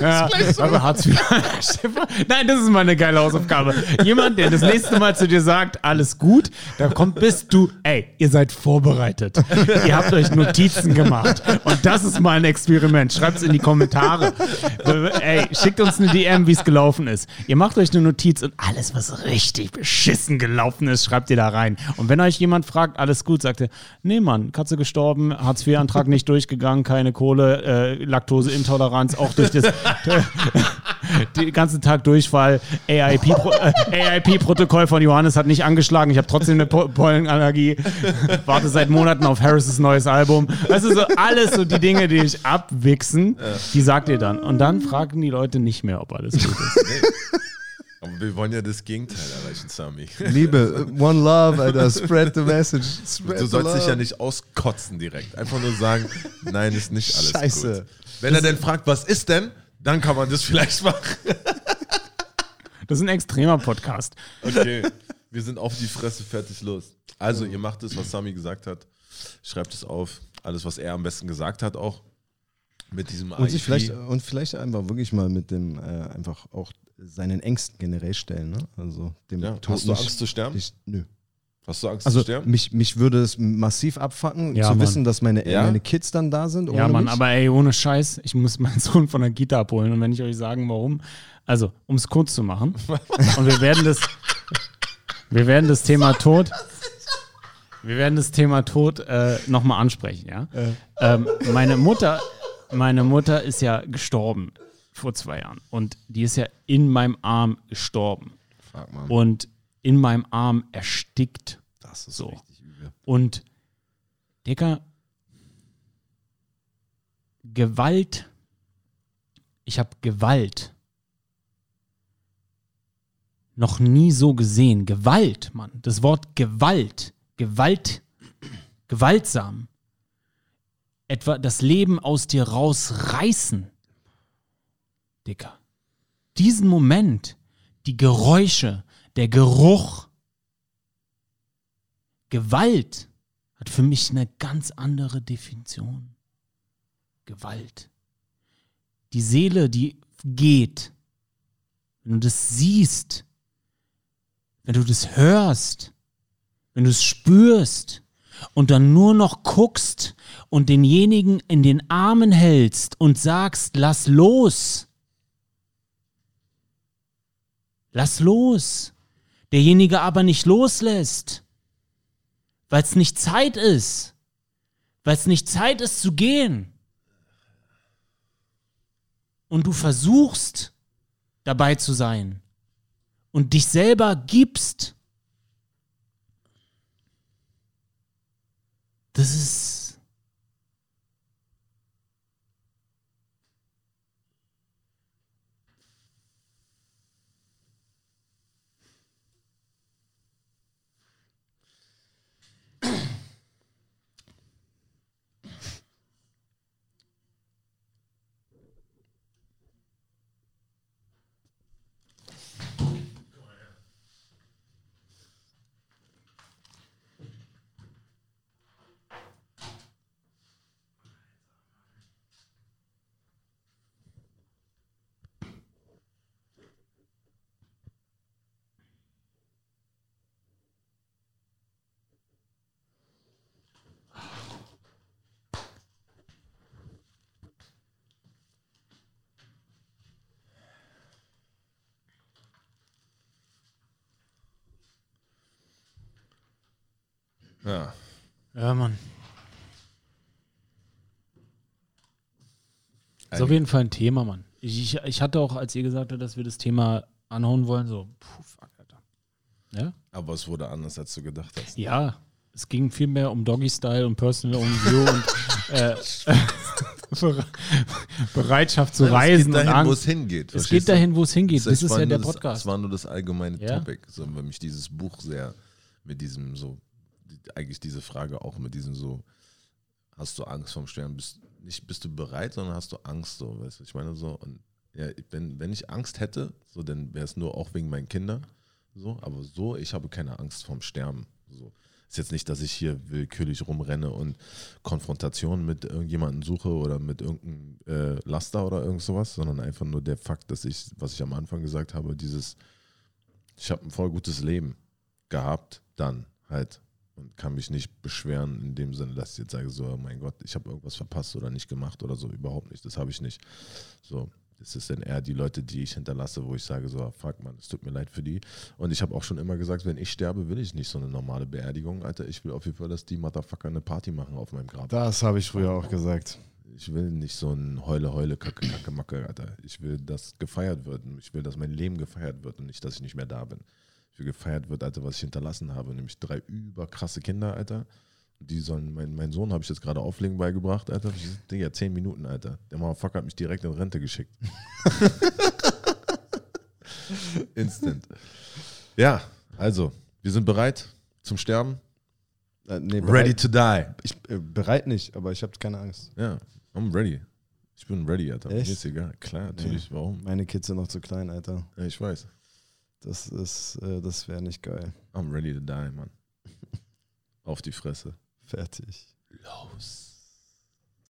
ja, aber Hartz IV. Nein, das ist mal eine geile Hausaufgabe. Jemand, der das nächste Mal zu dir sagt, alles gut, da kommt, bist du, ey, ihr seid vorbereitet. ihr habt euch Notizen gemacht. Und das ist mal ein Experiment. Schreibt es in die Kommentare. ey, schickt uns eine DM, wie es gelaufen ist. Ihr macht euch eine Notiz und alles, was richtig beschissen gelaufen ist, schreibt ihr da rein. Und wenn euch jemand fragt, alles gut, sagt ihr, nee, Mann, Katze gestorben, Hartz-IV-Antrag nicht durchgegangen, keine Kohle, äh, Laktoseintoleranz, auch durch das, den ganzen Tag Durchfall. AIP-Protokoll äh, von Johannes hat nicht angeschlagen. Ich habe trotzdem eine po Pollenallergie. Warte seit Monaten auf Harris' neues Album. Weißt du, so alles so die Dinge, die ich abwichsen, die sagt ihr dann. Und dann fragen die Leute nicht mehr, ob alles gut ist. Aber wir wollen ja das Gegenteil erreichen, Sami. Liebe, one love, Alter, spread the message. Spread Du sollst dich ja nicht auskotzen direkt. Einfach nur sagen, nein, ist nicht alles Scheiße. gut. Wenn er denn fragt, was ist denn, dann kann man das vielleicht machen. Das ist ein extremer Podcast. Okay, wir sind auf die Fresse, fertig, los. Also, ihr macht es, was Sami gesagt hat. Schreibt es auf. Alles, was er am besten gesagt hat, auch. Mit diesem Und sich IP. vielleicht, und vielleicht einfach wirklich mal mit dem, äh, einfach auch seinen Ängsten generell stellen. Ne? Also dem Ja, Tod hast du Angst zu sterben? nicht- nö. Hast du Angst Also zu sterben? mich, mich würde es massiv abfacken, Ja, zu Mann. wissen, dass meine, Ja? meine Kids dann da sind. Ja, Mann, mich. aber ey, ohne Scheiß, ich muss meinen Sohn von der Kita abholen. Und wenn ich euch sagen, warum, also, um es kurz zu machen, und wir werden das, wir werden das Thema Tod, wir werden das Thema Tod äh, nochmal ansprechen, ja. Ähm, meine Mutter, meine Mutter ist ja gestorben vor zwei Jahren. Und die ist ja in meinem Arm gestorben. Fuck, Mann. Und in meinem Arm erstickt. das ist so. richtig übel. Und, Dicker, Gewalt, ich habe Gewalt noch nie so gesehen. Gewalt, Mann. Das Wort Gewalt, Gewalt, gewaltsam. Etwa das Leben aus dir rausreißen. Dicker. Diesen Moment, die Geräusche, der Geruch, Gewalt hat für mich eine ganz andere Definition. Gewalt. Die Seele, die geht. Wenn du das siehst, wenn du das hörst, wenn du es spürst und dann nur noch guckst und denjenigen in den Armen hältst und sagst, lass los. Lass los. Derjenige aber nicht loslässt weil es nicht Zeit ist. Weil es nicht Zeit ist zu gehen. Und du versuchst dabei zu sein und dich selber gibst. Das ist. Ja. Ja, Mann. Ist auf jeden Fall ein Thema, Mann. Ich, ich, hatte auch, als ihr gesagt habt, dass wir das Thema anhauen wollen, so, puh, fuck, Alter. Ja? Aber es wurde anders, als du gedacht hast. Ja, es ging viel mehr um Doggy-Style und Personal Review und äh, Bere- Bereitschaft zu reisen es geht dahin, wo es hingeht. Es geht dahin, wo es hingeht. Das Es ist war ja nur der das- Podcast. Es war nur das allgemeine Ja. Topic, so, weil mich dieses Buch sehr mit diesem so, eigentlich diese Frage auch mit diesem so, hast du Angst vom Sterben? Bist, nicht bist du bereit, sondern hast du Angst, so, weißt du, ich meine so, und ja, wenn, wenn ich Angst hätte, so, dann wäre es nur auch wegen meinen Kindern, so, aber so, ich habe keine Angst vom Sterben, so. Ist jetzt nicht, dass ich hier willkürlich rumrenne und Konfrontation mit irgendjemandem suche oder mit irgendeinem äh, Laster oder irgend sowas, sondern einfach nur der Fakt, dass ich, was ich am Anfang gesagt habe, dieses, ich habe ein voll gutes Leben gehabt, dann halt und kann mich nicht beschweren in dem Sinne, dass ich jetzt sage, so, oh mein Gott, ich habe irgendwas verpasst oder nicht gemacht oder so, überhaupt nicht, das habe ich nicht. So, das ist dann eher die Leute, die ich hinterlasse, wo ich sage, so, fuck man, es tut mir leid für die. Und ich habe auch schon immer gesagt, wenn ich sterbe, will ich nicht so eine normale Beerdigung, Alter. Ich will auf jeden Fall, dass die Motherfucker eine Party machen auf meinem Grab. Das habe ich früher auch gesagt. Ich will nicht so ein Heule, Heule, Kacke, Kacke, Macke, Alter. Ich will, dass gefeiert wird. Ich will, dass mein Leben gefeiert wird und nicht, dass ich nicht mehr da bin. Will gefeiert wird, Alter, was ich hinterlassen habe. Nämlich drei überkrasse Kinder, Alter. Die sollen, mein, mein Sohn habe ich jetzt gerade Auflegen beigebracht, Alter. Ich, Digga, zehn Minuten, Alter. Der Motherfucker hat mich direkt in Rente geschickt. Instant. Ja, also, wir sind bereit zum Sterben. Äh, nee, Ready bereit, to die. ich, äh, bereit nicht, aber ich habe keine Angst. Ja, I'm ready. Ich bin ready, Alter. Mir Echt? ist egal. Klar, natürlich. Warum? Meine Kids sind noch zu klein, Alter. Ja, ich weiß. Das ist, äh, das wäre nicht geil. I'm ready to die, Mann. Auf die Fresse. Fertig. Los.